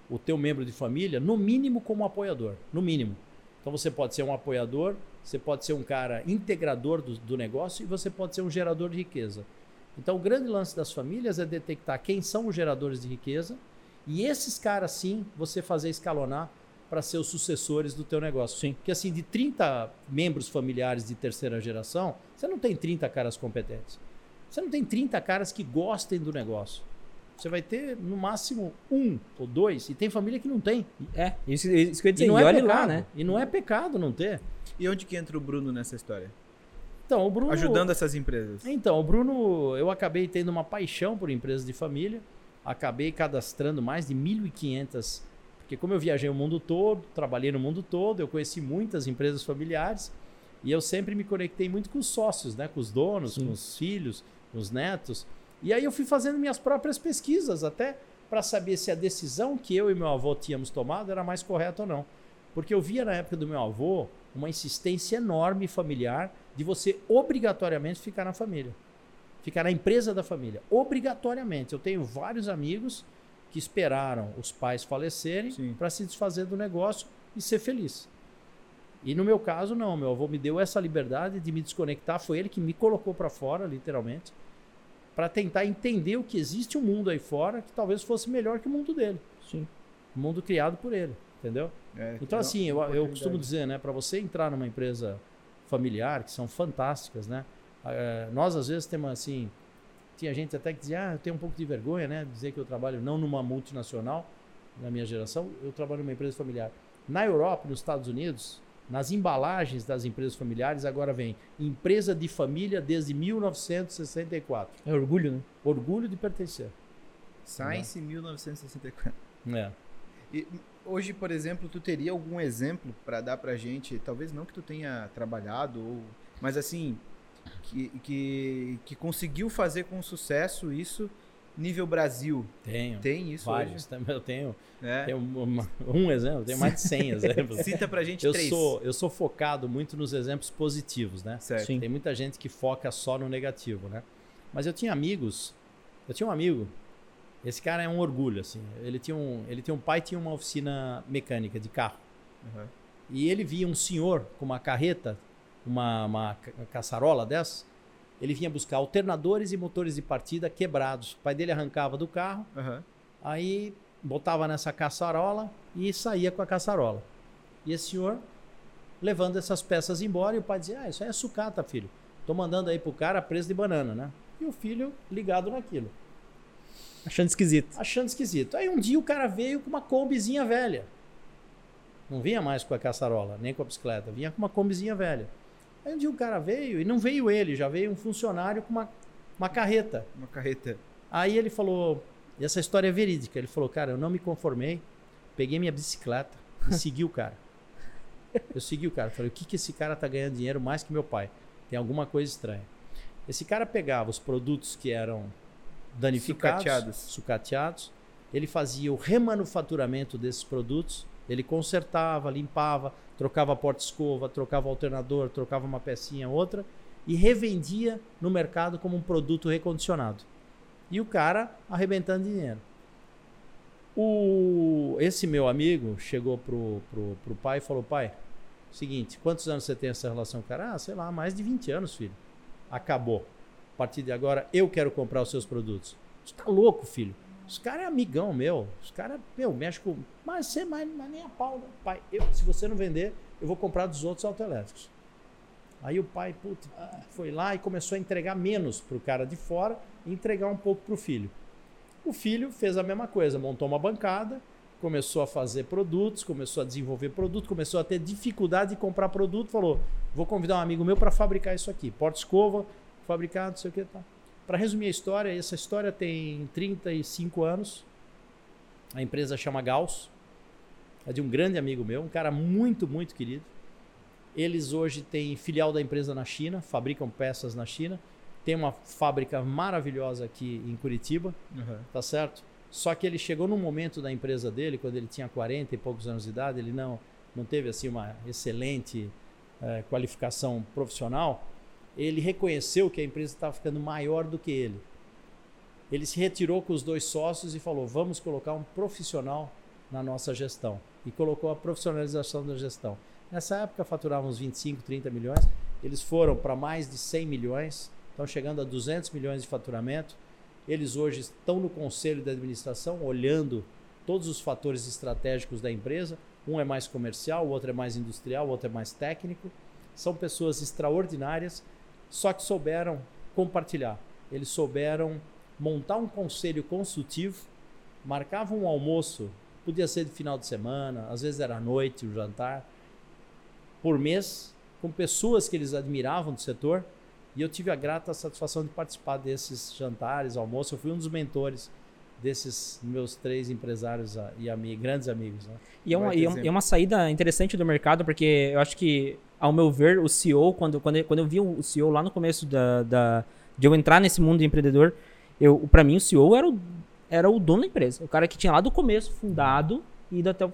o teu membro de família, no mínimo como apoiador, no mínimo. Então você pode ser um apoiador, você pode ser um cara integrador do, do negócio e você pode ser um gerador de riqueza. Então o grande lance das famílias é detectar quem são os geradores de riqueza e esses caras sim você fazer escalonar para ser os sucessores do teu negócio. Sim. Porque assim, de 30 membros familiares de terceira geração, você não tem 30 caras competentes. Você não tem 30 caras que gostem do negócio. Você vai ter no máximo um ou dois, e tem família que não tem. É, isso, isso que eu ia dizer. E não e é pecado, lá, né? E não é pecado não ter. E onde que entra o Bruno nessa história? Então, o Bruno. Ajudando essas empresas. Então, o Bruno, eu acabei tendo uma paixão por empresas de família. Acabei cadastrando mais de 1.500. Porque, como eu viajei o mundo todo, trabalhei no mundo todo, eu conheci muitas empresas familiares. E eu sempre me conectei muito com os sócios, né? com os donos, Sim. com os filhos, com os netos. E aí eu fui fazendo minhas próprias pesquisas até para saber se a decisão que eu e meu avô tínhamos tomado era mais correta ou não. Porque eu via na época do meu avô uma insistência enorme familiar de você obrigatoriamente ficar na família. Ficar na empresa da família. Obrigatoriamente. Eu tenho vários amigos que esperaram os pais falecerem para se desfazer do negócio e ser feliz. E no meu caso, não. Meu avô me deu essa liberdade de me desconectar. Foi ele que me colocou para fora, literalmente, para tentar entender o que existe um mundo aí fora que talvez fosse melhor que o mundo dele. Sim. O mundo criado por ele. Entendeu? É, Então, uma assim, eu, eu costumo dizer, né, para você entrar numa empresa familiar, que são fantásticas, né? eh, nós, às vezes, temos assim. Tinha gente até que dizia, ah, eu tenho um pouco de vergonha, né? Dizer que eu trabalho não numa multinacional, na minha geração, eu trabalho numa empresa familiar. Na Europa, nos Estados Unidos, nas embalagens das empresas familiares, agora vem empresa de família desde 1964. É orgulho, né? Orgulho de pertencer. Science 1964. É. E hoje, por exemplo, tu teria algum exemplo para dar pra gente? Talvez não que tu tenha trabalhado, ou, mas assim, que, que, que conseguiu fazer com sucesso isso nível Brasil. Tenho. Tem isso Vários. Também Eu tenho, hoje? É. tenho uma- um exemplo, tenho mais de 100 exemplos. Cita pra gente Eu três. sou, eu sou focado muito nos exemplos positivos, né? Certo. Sim. Tem muita gente que foca só no negativo, né? Mas eu tinha amigos, eu tinha um amigo, esse cara é um orgulho, assim. Ele tinha um, ele tinha um pai que tinha uma oficina mecânica de carro. Aham. E ele via um senhor com uma carreta, uma, uma ca- caçarola dessa, ele vinha buscar alternadores e motores de partida quebrados. O pai dele arrancava do carro, Aham. Aí botava nessa caçarola e saía com a caçarola. E esse senhor levando essas peças embora e o pai dizia: Ah, isso aí é sucata, filho. Tô mandando aí pro cara preço de banana, né? E o filho ligado naquilo, Achando esquisito. achando esquisito. Aí um dia o cara veio com uma combizinha velha. Não vinha mais com a caçarola, nem com a bicicleta, vinha com uma combizinha velha. Aí um dia o cara veio, e não veio ele, já veio um funcionário com uma, uma carreta. Uma carreta. Aí ele falou, e essa história é verídica, ele falou, cara, eu não me conformei, peguei minha bicicleta e segui o cara. Eu segui o cara, falei, o que, que esse cara tá ganhando dinheiro mais que meu pai? Tem alguma coisa estranha. Esse cara pegava os produtos que eram danificados, Sucateados. sucateados, ele fazia o remanufaturamento desses produtos, ele consertava, limpava, trocava porta-escova, trocava alternador, trocava uma pecinha, outra, e revendia no mercado como um produto recondicionado. E o cara arrebentando dinheiro. O, esse meu amigo chegou pro, pro, pro pai e falou: Pai, seguinte, quantos anos você tem essa relação? O cara, ah, sei lá, mais de 20 anos, filho. Acabou. A partir de agora, eu quero comprar os seus produtos. Você tá louco, filho? Os caras é amigão meu. Os caras, meu, mexe com. Mas você mas, mas nem a pau, né? pai. Eu, se você não vender, eu vou comprar dos outros autoelétricos. Aí o pai putz, foi lá e começou a entregar menos para o cara de fora e entregar um pouco para o filho. O filho fez a mesma coisa, montou uma bancada, começou a fazer produtos, começou a desenvolver produto, começou a ter dificuldade de comprar produto, falou: vou convidar um amigo meu para fabricar isso aqui, porta-escova, fabricar, não sei o que tá. Para resumir a história, essa história tem 35 anos. A empresa chama Gauss, é de um grande amigo meu, um cara muito, muito querido. Eles hoje têm filial da empresa na China, fabricam peças na China. Tem uma fábrica maravilhosa aqui em Curitiba, Uhum. tá certo? Só que ele chegou num momento da empresa dele, quando ele tinha 40 e poucos anos de idade, ele não, não teve assim uma excelente eh, qualificação profissional. Ele reconheceu que a empresa estava ficando maior do que ele. Ele se retirou com os dois sócios e falou: vamos colocar um profissional na nossa gestão. E colocou a profissionalização da gestão. Nessa época faturavam uns 25, 30 milhões. Eles foram para mais de 100 milhões, estão chegando a 200 milhões de faturamento. Eles hoje estão no conselho de administração, olhando todos os fatores estratégicos da empresa. Um é mais comercial, o outro é mais industrial, o outro é mais técnico. São pessoas extraordinárias, só que souberam compartilhar. Eles souberam montar um conselho consultivo, marcavam um almoço, podia ser de final de semana, às vezes era à noite, o jantar, por mês, com pessoas que eles admiravam do setor. E eu tive a grata satisfação de participar desses jantares, almoços. Eu fui um dos mentores desses meus três empresários e ami grandes amigos. Né? E é, uma, Vai e é um- é uma saída interessante do mercado, porque eu acho que, ao meu ver, o CEO, quando, quando, eu- quando eu vi o CEO lá no começo da, da- de eu entrar nesse mundo de empreendedor, eu, para mim o CEO era o, era o dono da empresa. O cara que tinha lá do começo fundado e ido até o,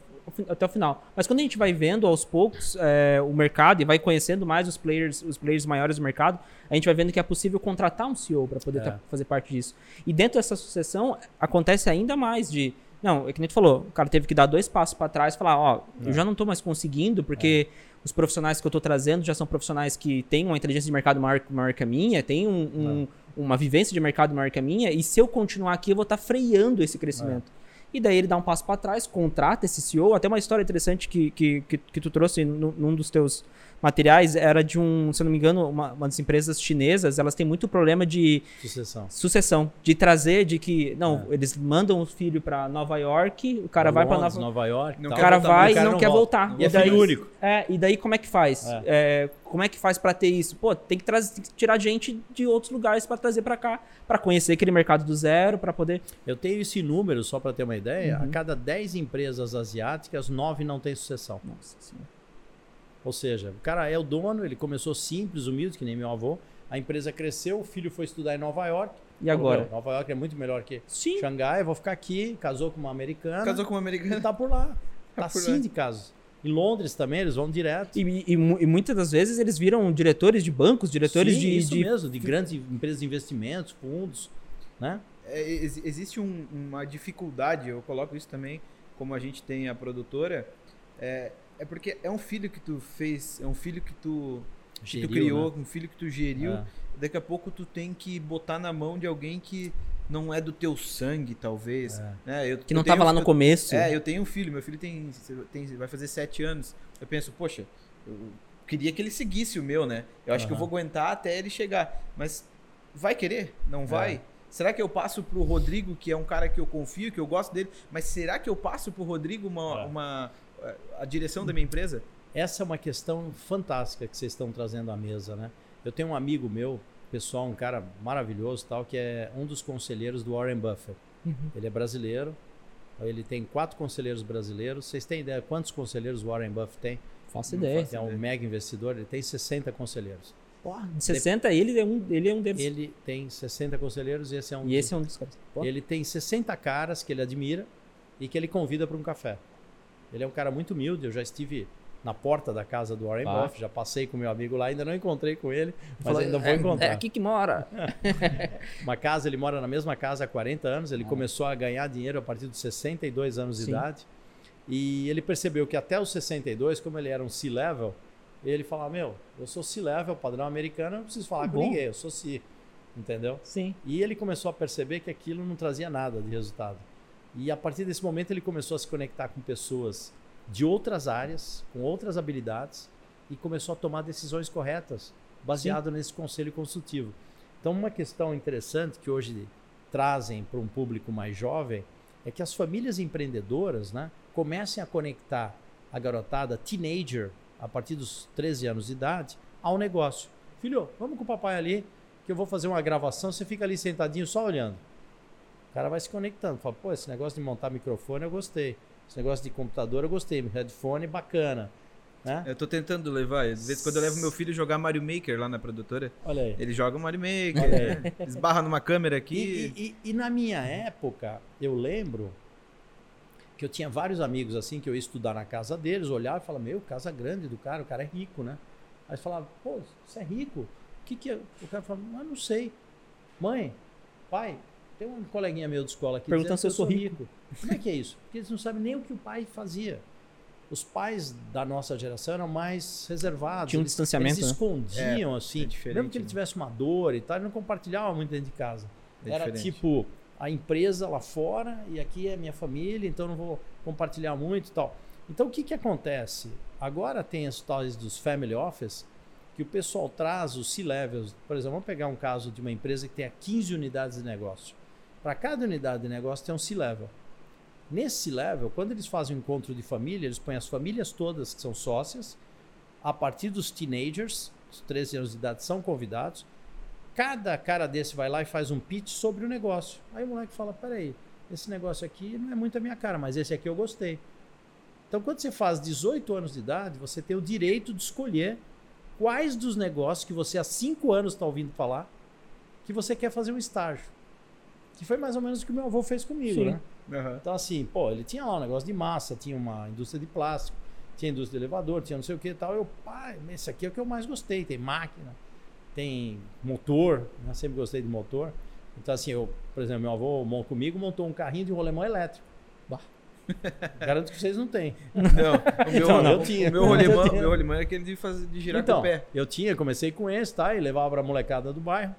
até o final. Mas quando a gente vai vendo aos poucos é, o mercado e vai conhecendo mais os players, os players maiores do mercado, a gente vai vendo que é possível contratar um CEO para poder É. tá- fazer parte disso. E dentro dessa sucessão acontece ainda mais de não, é que nem tu falou, o cara teve que dar dois passos para trás e falar, ó, eu É. já não tô mais conseguindo porque os profissionais que eu tô trazendo já são profissionais que têm uma inteligência de mercado maior, maior que a minha, têm um- um- uma vivência de mercado maior que a minha, e se eu continuar aqui, eu vou estar freando esse crescimento. E daí ele dá um passo para trás, contrata esse CEO. Até uma história interessante que, que, que, que tu trouxe nu- num dos teus materiais era de um, se eu não me engano, uma, uma das empresas chinesas, elas têm muito problema de Sucessão. sucessão, de trazer, de que, não, eles mandam o filho para Nova York, o cara vai para Nova Nova York. Não o cara voltar, vai e não, quer volta. voltar. E é daí, filho único. É, e daí como é que faz? É. É, como é que faz pra ter isso? Pô, tem que, trazer, tem que tirar gente de outros lugares pra trazer pra cá, pra conhecer aquele mercado do zero, pra poder. Eu tenho esse número, só para ter uma ideia. Uhum. A cada 10 empresas asiáticas, 9 não têm sucessão. Nossa senhora. Ou seja, o cara é o dono, ele começou simples, humilde, que nem meu avô. A empresa cresceu, o filho foi estudar em Nova York. E agora? Falou, "Meu, Nova York é muito melhor que Sim. Xangai, vou ficar aqui. Casou com uma americana. Casou com uma e americana. tá por lá. Tá Tá por sim lá. de casos. Em Londres também, eles vão direto. E, e e muitas das vezes eles viram diretores de bancos, diretores Sim, de. isso de- mesmo, de grandes empresas de investimentos, fundos, né? É, ex- existe um- uma dificuldade, eu coloco isso também, como a gente tem a produtora, é, é porque é um filho que tu fez, é um filho que tu, que Geriu, tu criou, né? um filho que tu geriu, É. daqui a pouco tu tem que botar na mão de alguém que não é do teu sangue, talvez. É. né? Eu- que não tenho- tava lá no eu- começo. É, eu tenho um filho, meu filho tem, tem- vai fazer sete anos. Eu penso, poxa, eu queria que ele seguisse o meu, né? Eu acho que eu vou aguentar até ele chegar. Mas vai querer? Não vai? É. Será que eu passo pro Rodrigo, que é um cara que eu confio, que eu gosto dele, mas será que eu passo pro Rodrigo uma, É. uma- a direção da minha empresa? Essa é uma questão fantástica que vocês estão trazendo à mesa, né? Eu tenho um amigo meu, pessoal, um cara maravilhoso, tal, que é um dos conselheiros do Warren Buffett. Uhum. Ele é brasileiro. Ele tem quatro conselheiros brasileiros. Vocês têm ideia quantos conselheiros o Warren Buffett tem? Faço ideia. faço É um ideia. mega investidor. Ele tem 60 conselheiros. De 60, ele é um, ele é um deles. Ele tem 60 conselheiros e esse é um e esse é um dos caras. Ele tem 60 caras que ele admira e que ele convida para um café. Ele é um cara muito humilde, eu já estive na porta da casa do Warren Ah. Buffett, já passei com meu amigo lá, ainda não encontrei com ele, mas Falou, ainda vou é, encontrar. É aqui que mora. Uma casa, ele mora na mesma casa há 40 anos, ele Ah. começou a ganhar dinheiro a partir dos 62 anos de Sim. idade. E ele percebeu que até os 62, como ele era um C-level, ele falava: Meu, eu sou C-level, padrão americano, eu não preciso falar com ninguém, eu sou C. Entendeu? Sim. E ele começou a perceber que aquilo não trazia nada de resultado. E a partir desse momento ele começou a se conectar com pessoas de outras áreas, com outras habilidades e começou a tomar decisões corretas, baseado nesse conselho consultivo. Então, uma questão interessante que hoje trazem para um público mais jovem é que as famílias empreendedoras, né, comecem a conectar a garotada teenager a partir dos 13 anos de idade ao negócio. Filho, vamos com o papai ali que eu vou fazer uma gravação, você fica ali sentadinho só olhando. O cara vai se conectando, fala, pô, esse negócio de montar microfone eu gostei. Esse negócio de computador eu gostei, headphone bacana. Né? Eu tô tentando levar. De vez em quando eu levo meu filho jogar Mario Maker lá na produtora. Olha aí. Ele joga Mario Olha Maker, né? esbarra numa câmera aqui. E, e- e- e na minha época, eu lembro que eu tinha vários amigos assim que eu ia estudar na casa deles, olhava e falava, meu, casa grande do cara, o cara é rico, né? Aí falava, pô, você é rico? O que que é? O cara falava, mas não sei. Mãe, pai, tem um coleguinha meu de escola aqui Perguntando se eu sou rico. Como é que é isso? Porque eles não sabem nem o que o pai fazia. Os pais da nossa geração eram mais reservados. Tinha um eles- distanciamento, Eles né? escondiam, É, assim. é diferente, mesmo que ele né? tivesse uma dor e tal, ele não compartilhava muito dentro de casa. É Era diferente. tipo a empresa lá fora e aqui é minha família, então não vou compartilhar muito e tal. Então o que, que acontece? Agora tem as tais dos family office que o pessoal traz os C-levels. Por exemplo, vamos pegar um caso de uma empresa que tenha 15 unidades de negócio. Para cada unidade de negócio tem um C-level. Nesse level, quando eles fazem um encontro de família, eles põem as famílias todas que são sócias, a partir dos teenagers, os 13 anos de idade, são convidados. Cada cara desse vai lá e faz um pitch sobre o negócio. Aí o moleque fala: peraí, esse negócio aqui não é muito a minha cara, mas esse aqui eu gostei. Então, quando você faz 18 anos de idade, você tem o direito de escolher quais dos negócios que você há 5 anos está ouvindo falar que você quer fazer um estágio. Que foi mais ou menos o que o meu avô fez comigo, Sim. né? Aham. Então, assim, pô, ele tinha lá um negócio de massa, tinha uma indústria de plástico, tinha indústria de elevador, tinha não sei o que e tal. Eu, pai, esse aqui é o que eu mais gostei. Tem máquina, tem motor, né? sempre gostei de motor. Então, assim, eu, por exemplo, meu avô comigo montou um carrinho de rolemão elétrico. Bah. Garanto que vocês não têm. Não, o meu, Então, não. eu tinha. O meu rolemão, meu rolemão é aquele de, fazer, de girar então, com o pé. eu tinha, comecei com esse, tá? E levava pra molecada do bairro.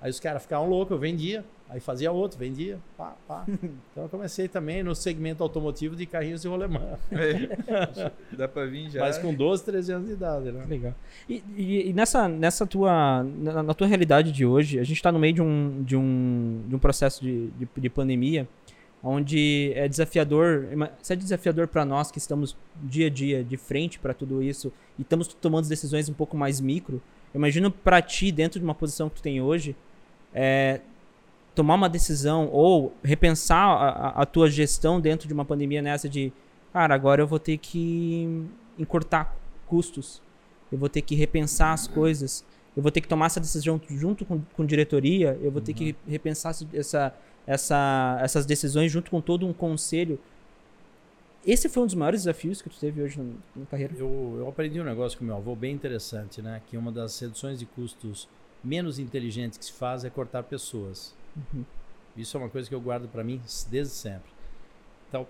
Aí os caras ficavam loucos, eu vendia. Aí fazia outro, vendia. Pá, pá. Então eu comecei também no segmento automotivo de carrinhos de rolemão. É. Dá pra vir já. Mas com 12, 13 anos de idade, né? Legal. E, e- e nessa, nessa tua, na, na tua realidade de hoje, a gente está no meio de um, de um, de um processo de, de, de pandemia, onde é desafiador, se é desafiador para nós que estamos dia a dia de frente para tudo isso e estamos tomando decisões um pouco mais micro, eu imagino para ti, dentro de uma posição que tu tem hoje, é, tomar uma decisão ou repensar a, a- tua gestão dentro de uma pandemia nessa de, cara, agora eu vou ter que encurtar custos, eu vou ter que repensar as coisas, eu vou ter que tomar essa decisão junto com, com diretoria, eu vou ter que repensar essa- essa, essa, essas decisões junto com todo um conselho. Esse foi um dos maiores desafios que tu teve hoje na carreira? Eu, eu aprendi um negócio com meu avô bem interessante, né? Que uma das reduções de custos menos inteligentes que se faz é cortar pessoas. Uhum. Isso é uma coisa que eu guardo para mim desde sempre. Então,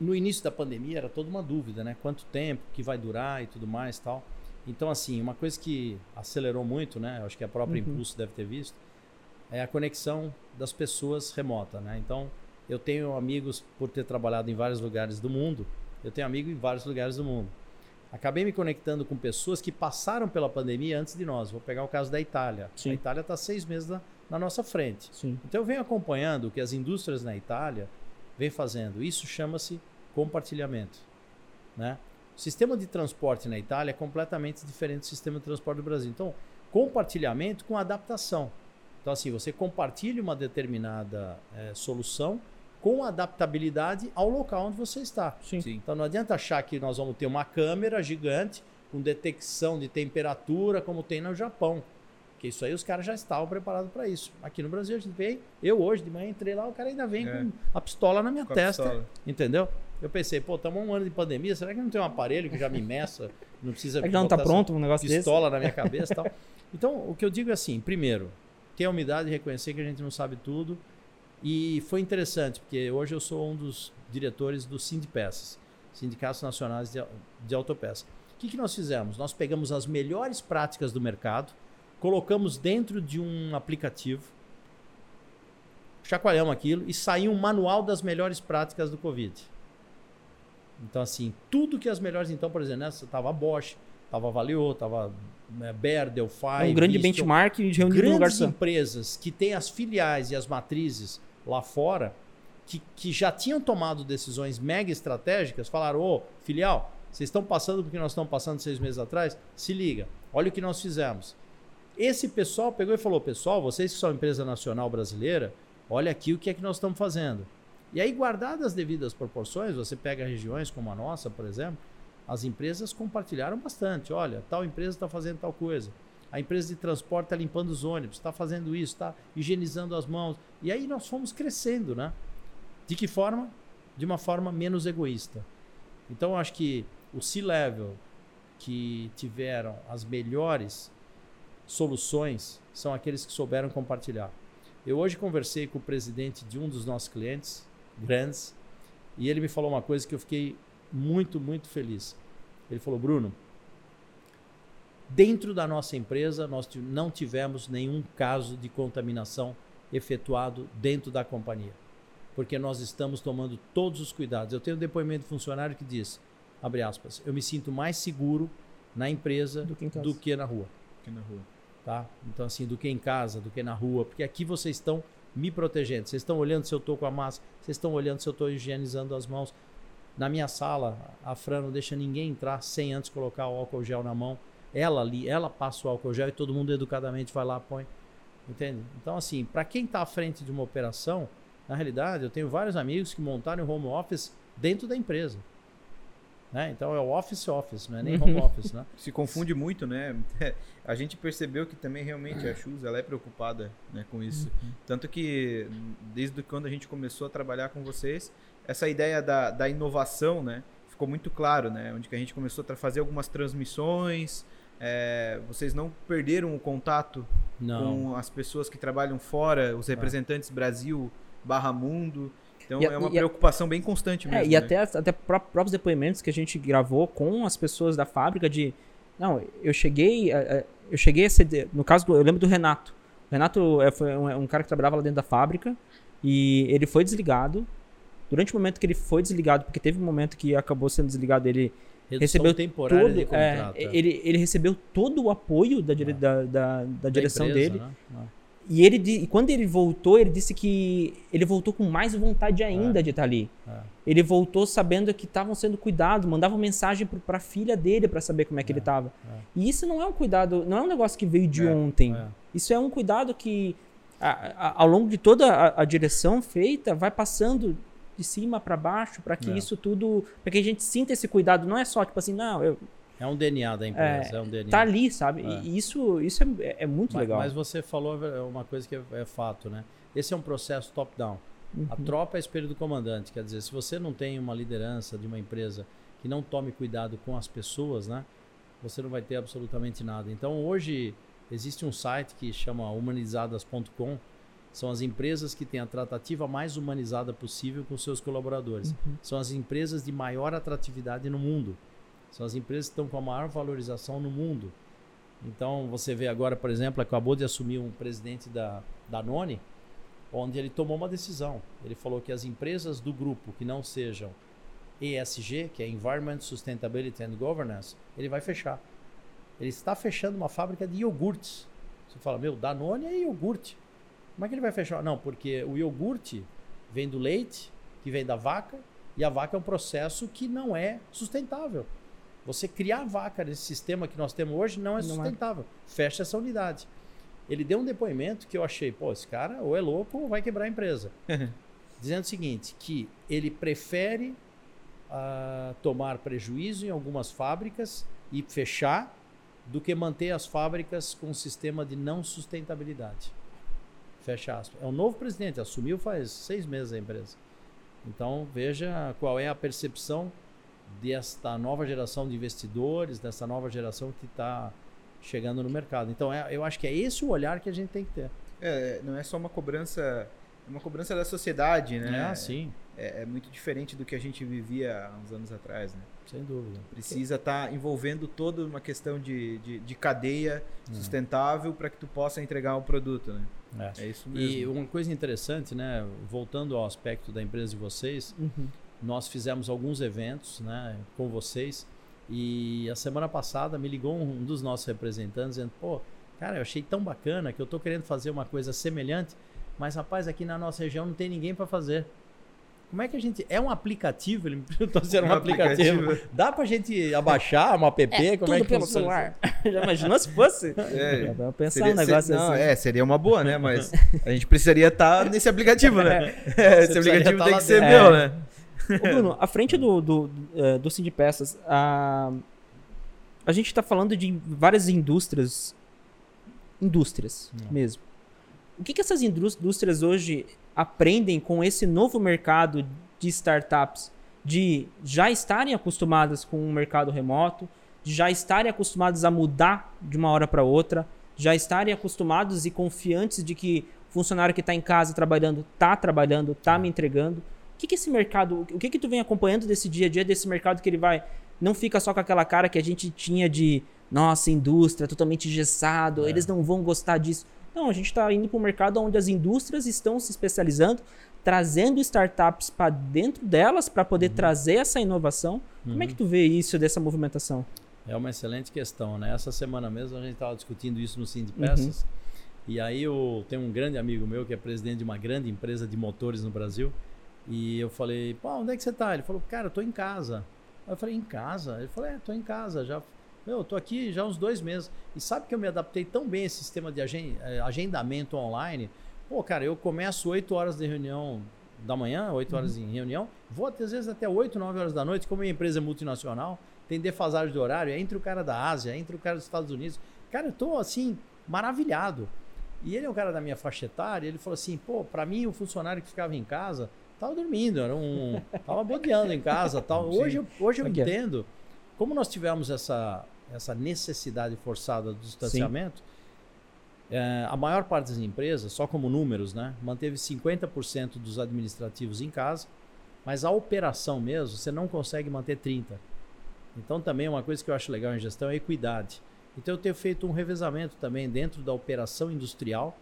no início da pandemia era toda uma dúvida, né? Quanto tempo que vai durar e tudo mais, tal. Então, assim, uma coisa que acelerou muito, né? Eu acho que a própria Uhum. Impulso deve ter visto, é a conexão das pessoas remota, né? Então, eu tenho amigos por ter trabalhado em vários lugares do mundo. Eu tenho amigo em vários lugares do mundo. Acabei me conectando com pessoas que passaram pela pandemia antes de nós. Vou pegar o caso da Itália. Sim. A Itália está seis meses na nossa frente. Sim. Então eu venho acompanhando o que as indústrias na Itália vêm fazendo. Isso chama-se compartilhamento. Né? O sistema de transporte na Itália é completamente diferente do sistema de transporte do Brasil. Então, compartilhamento com adaptação. Então, assim, você compartilha uma determinada eh, solução com adaptabilidade ao local onde você está. Sim. Sim. Então não adianta achar que nós vamos ter uma câmera gigante com detecção de temperatura como tem no Japão. Porque isso aí os caras já estavam preparados para isso. Aqui no Brasil a gente vem, eu hoje de manhã entrei lá, o cara ainda vem É. com a pistola na minha Com testa. pistola. Entendeu? Eu pensei, pô, estamos um ano de pandemia, será que não tem um aparelho que já me meça? Não precisa É que já não tá pronto um negócio desse. pistola na minha cabeça e tal. Então, o que eu digo é assim, primeiro, ter a humildade de reconhecer que a gente não sabe tudo. E foi interessante, porque hoje eu sou um dos diretores do Sindpeças, Sindicatos Nacionais de, de Autopeça. O que, que nós fizemos? Nós pegamos as melhores práticas do mercado, colocamos dentro de um aplicativo, chacoalhamos aquilo e saiu um manual das melhores práticas do Covid. Então, assim, tudo que as melhores, então, por exemplo, nessa tava a Bosch, tava Valeo, tava né, Bayer, Delphi, É um grande benchmark num lugar grandes empresas que têm as filiais e as matrizes lá fora, que, que já tinham tomado decisões mega estratégicas, falaram: ô, filial, vocês estão passando porque nós estamos passando seis meses atrás? Se liga, olha o que nós fizemos. Esse pessoal pegou e falou: pessoal, vocês que são empresa nacional brasileira, olha aqui o que é que nós estamos fazendo. E aí, guardadas as devidas proporções, você pega regiões como a nossa, por exemplo, as empresas compartilharam bastante. Olha, tal empresa está fazendo tal coisa. A empresa de transporte está limpando os ônibus, está fazendo isso, está higienizando as mãos. E aí nós fomos crescendo, né? De que forma? De uma forma menos egoísta. Então, eu acho que o C-Level que tiveram as melhores soluções são aqueles que souberam compartilhar. Eu hoje conversei com o presidente de um dos nossos clientes grandes e ele me falou uma coisa que eu fiquei muito, muito feliz. Ele falou: Bruno, dentro da nossa empresa nós não tivemos nenhum caso de contaminação efetuado dentro da companhia, porque nós estamos tomando todos os cuidados. Eu tenho um depoimento de funcionário que diz, abre aspas, eu me sinto mais seguro na empresa Do que do que na rua Aqui na rua. Tá? Então assim, do que em casa, do que na rua, porque aqui vocês estão me protegendo. Vocês estão olhando se eu tô com a máscara, vocês estão olhando se eu estou higienizando as mãos. Na minha sala, a Fran não deixa ninguém entrar sem antes colocar o álcool gel na mão. Ela ali, ela passa o álcool gel e todo mundo educadamente vai lá põe. Entende? Então assim, para quem está à frente de uma operação, na realidade, eu tenho vários amigos que montaram home office dentro da empresa. Né? Então é o office office, não é nem home office, né? Se confunde muito, né? A gente percebeu que também realmente a Chus ela é preocupada né, com isso. Tanto que desde quando a gente começou a trabalhar com vocês, essa ideia da, da inovação, né? Ficou muito claro, né? Onde que a gente começou a fazer algumas transmissões. é, vocês não perderam o contato Não. com as pessoas que trabalham fora, os representantes Brasil barra mundo. Então E é uma e a- preocupação bem constante mesmo. É, e né? até, até pró- próprios depoimentos que a gente gravou com as pessoas da fábrica de. Não, eu cheguei. a- a- Eu cheguei a ser. No caso do. Eu lembro do Renato. O Renato é, foi um, um cara que trabalhava lá dentro da fábrica. E ele foi desligado. Durante o momento que ele foi desligado, porque teve um momento que acabou sendo desligado, ele Redução recebeu temporária todo, de é, contrato. é. ele, ele recebeu todo o apoio da, dire- Ah. da, da, da direção empresa, dele. né? Ah. E ele e quando ele voltou, ele disse que ele voltou com mais vontade ainda de estar ali. É. Ele voltou sabendo que estavam sendo cuidados, mandava mensagem para a filha dele para saber como é que ele estava. é. E isso não é um cuidado, não é um negócio que veio de É, ontem. é. Isso é um cuidado que a- a- ao longo de toda a, a direção feita vai passando de cima para baixo para que É. isso tudo, para que a gente sinta esse cuidado. Não é só tipo assim, não, eu, É um DNA da empresa, é, um DNA. tá ali, sabe? É. E isso, isso é, é muito mas, legal. mas você falou uma coisa que é, é fato, né? Esse é um processo top-down. A Uhum. tropa é espelho do comandante. Quer dizer, se você não tem uma liderança de uma empresa que não tome cuidado com as pessoas, né? Você não vai ter absolutamente nada. Então, hoje, existe um site que chama humanizadas.com. São as empresas que têm a tratativa mais humanizada possível com seus colaboradores. Uhum. São as empresas de maior atratividade no mundo. São as empresas que estão com a maior valorização no mundo. Então, você vê agora, por exemplo, acabou de assumir um presidente da Danone, onde ele tomou uma decisão. Ele falou que as empresas do grupo que não sejam ESG, que é Environment, Sustainability and Governance, ele vai fechar. Ele está fechando uma fábrica de iogurtes. Você fala, meu, Danone é iogurte. Como é que ele vai fechar? Não, porque o iogurte vem do leite, que vem da vaca, e a vaca é um processo que não é sustentável. Você criar vaca nesse sistema que nós temos hoje não é Não é. sustentável. Fecha essa unidade. Ele deu um depoimento que eu achei, pô, esse cara ou é louco ou vai quebrar a empresa. Dizendo o seguinte, que ele prefere ah, tomar prejuízo em algumas fábricas e fechar do que manter as fábricas com um sistema de não sustentabilidade. Fecha aspas. É o novo presidente, assumiu faz seis meses a empresa. Então veja qual é a percepção desta nova geração de investidores, dessa nova geração que está chegando no mercado. Então é, eu acho que é esse o olhar que a gente tem que ter. É, não é só uma cobrança, é uma cobrança da sociedade, né? É, sim. É, é muito diferente do que a gente vivia há uns anos atrás, né? Sem dúvida. Precisa estar tá envolvendo toda uma questão de, de, de cadeia sustentável para que tu possa entregar o um produto, né? É. é. isso mesmo. E uma coisa interessante, né? Voltando ao aspecto da empresa de vocês, uhum. Nós fizemos alguns eventos, né, com vocês. E a semana passada me ligou um dos nossos representantes dizendo: pô, cara, eu achei tão bacana que eu estou querendo fazer uma coisa semelhante, mas rapaz, aqui na nossa região não tem ninguém para fazer. Como é que a gente. É um aplicativo? Ele me perguntou se era um, um aplicativo. aplicativo. Dá pra gente abaixar um app? É, Como é que pelo funciona? celular. Já imaginou se fosse? É. Vamos pensar seria, um negócio ser, assim. Não, é, seria uma boa, né? Mas a gente precisaria estar tá nesse aplicativo, né? É, esse aplicativo tá tem que ser meu, né? Ô, Bruno, à frente do, do, do, é, do Cindy Peças, a, a gente está falando de várias indústrias. Indústrias Não. mesmo. O que, que essas indústrias hoje aprendem com esse novo mercado de startups? De já estarem acostumadas com um mercado remoto, de já estarem acostumados a mudar de uma hora para outra, já estarem acostumados e confiantes de que o funcionário que está em casa trabalhando está trabalhando, está me entregando que, que esse mercado, o que que tu vem acompanhando desse dia a dia desse mercado que ele vai não fica só com aquela cara que a gente tinha de nossa, indústria totalmente engessado, é. eles não vão gostar disso. Não, a gente está indo para um mercado onde as indústrias estão se especializando, trazendo startups para dentro delas para poder uhum. trazer essa inovação. Uhum. Como é que uhum. tu vê isso dessa movimentação? É uma excelente questão, né? Essa semana mesmo a gente estava discutindo isso no Sim de Peças. Uhum. E aí eu tenho um grande amigo meu que é presidente de uma grande empresa de motores no Brasil. E eu falei, pô, onde é que você tá? Ele falou, cara, eu tô em casa. Aí eu falei, em casa? Ele falou, é, tô em casa, já. Meu, eu tô aqui já uns dois meses. E sabe que eu me adaptei tão bem a esse sistema de eh, agendamento online? Pô, cara, eu começo 8 horas de reunião da manhã, 8 horas uhum. em reunião, vou às vezes até 8, 9 horas da noite, como minha empresa é multinacional, tem defasagem de horário, é entre o cara da Ásia, é entre o cara dos Estados Unidos. Cara, eu tô assim, maravilhado. E ele é um cara da minha faixa etária, ele falou assim, pô, para mim o funcionário que ficava em casa, Tava dormindo, era um. tava bodeando em casa tal. Hoje, hoje eu entendo. Como nós tivemos essa, essa necessidade forçada do distanciamento, é, a maior parte das empresas, só como números, né, manteve 50% dos administrativos em casa, mas a operação mesmo, você não consegue manter 30%. Então também uma coisa que eu acho legal em gestão é equidade. Então eu tenho feito um revezamento também dentro da operação industrial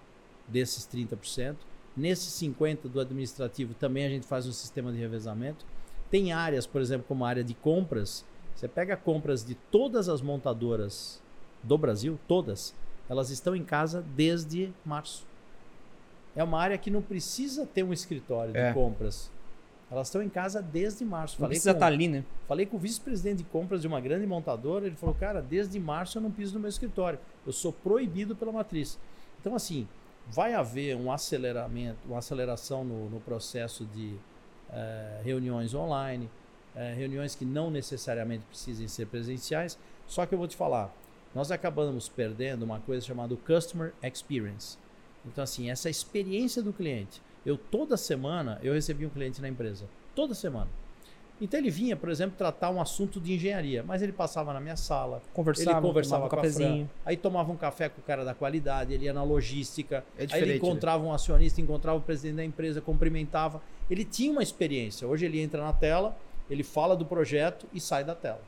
desses 30%. Nesse 50 do administrativo também a gente faz um sistema de revezamento. Tem áreas, por exemplo, como a área de compras. Você pega compras de todas as montadoras do Brasil, todas, elas estão em casa desde março. É uma área que não precisa ter um escritório de é. compras. Elas estão em casa desde março. Não falei precisa estar tá ali, né? Falei com o vice-presidente de compras de uma grande montadora, ele falou, cara, desde março eu não piso no meu escritório. Eu sou proibido pela matriz. Então, assim, vai haver um aceleramento, uma aceleração no, no processo de uh, reuniões online, uh, reuniões que não necessariamente precisem ser presenciais. Só que eu vou te falar, nós acabamos perdendo uma coisa chamada Customer Experience. Então, assim, essa experiência do cliente. Eu toda semana eu recebi um cliente na empresa, toda semana. Então ele vinha, por exemplo, tratar um assunto de engenharia, mas ele passava na minha sala, conversava, ele conversava um com cafezinho. a Fran, aí tomava um café com o cara da qualidade, ele ia na logística, é aí ele né? encontrava né? um acionista, encontrava o presidente da empresa, cumprimentava. Ele tinha uma experiência. Hoje ele entra na tela, ele fala do projeto e sai da tela.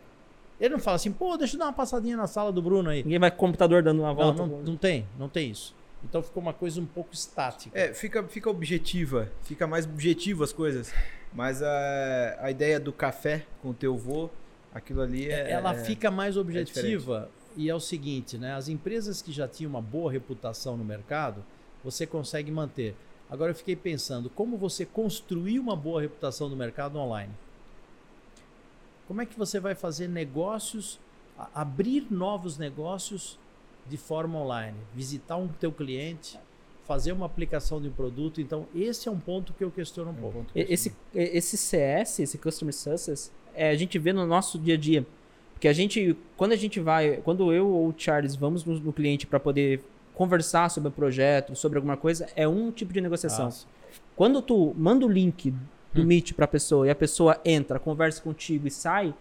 Ele não fala assim, pô, deixa eu dar uma passadinha na sala do Bruno aí. Ninguém vai com o computador dando uma volta. Não, não, não tem, não tem isso. Então ficou uma coisa um pouco estática. É, fica, fica objetiva, fica mais objetivo as coisas. Mas a, a ideia do café com o teu vô, aquilo ali é. Ela é, fica mais é objetiva é e é o seguinte, né? As empresas que já tinham uma boa reputação no mercado, você consegue manter. Agora eu fiquei pensando, como você construir uma boa reputação no mercado online? Como é que você vai fazer negócios, abrir novos negócios de forma online? Visitar um teu cliente, fazer uma aplicação de um produto. Então, esse é um ponto que eu questiono um é pouco. esse, esse CS, esse Customer Success, é, a gente vê no nosso dia a dia. Porque a gente, quando a gente vai, quando eu ou o Charles vamos no, no cliente para poder conversar sobre o projeto, sobre alguma coisa, é um tipo de negociação. Nossa. Quando tu manda o link do Hum. Meet para a pessoa e a pessoa entra, conversa contigo e sai,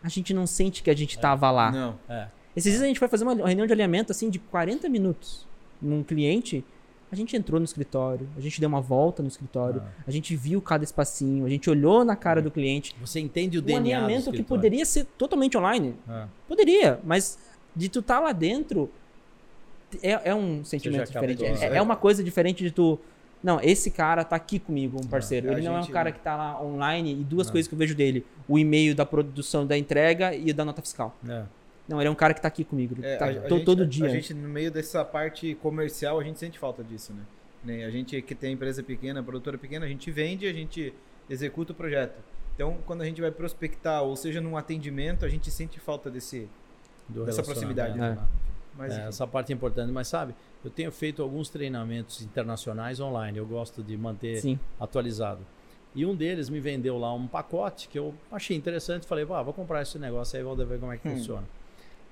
a gente não sente que a gente tava lá. Não. É. Esses dias a gente foi fazer uma reunião de alinhamento assim de 40 minutos num cliente. A gente entrou no escritório, a gente deu uma volta no escritório, Ah. a gente viu cada espacinho, a gente olhou na cara do cliente. Você entende o Um DNA do alinhamento que poderia ser totalmente online. Ah. Poderia, mas de tu estar lá dentro é, é um sentimento diferente. É, né? é uma coisa diferente de tu. Não, esse cara tá aqui comigo, um parceiro. Ele não é um cara que tá lá online e duas Não. coisas que eu vejo dele: o e-mail da produção da entrega e o da nota fiscal. É. Não, ele é um cara que tá aqui comigo. Ele É, tá a- gente- todo dia. A gente, no meio dessa parte comercial, a gente sente falta disso, né? Né, A gente que tem empresa pequena, produtora pequena, a gente vende, a gente executa o projeto. Então, quando a gente vai prospectar, ou seja, num atendimento, a gente sente falta desse. Do Dessa proximidade, né? né? Mas, É, essa parte é importante, mas sabe, eu tenho feito alguns treinamentos internacionais online, eu gosto de manter Sim. atualizado. E um deles me vendeu lá um pacote que eu achei interessante, falei, "Vá, vou comprar esse negócio aí, vou ver como é que Hum. funciona.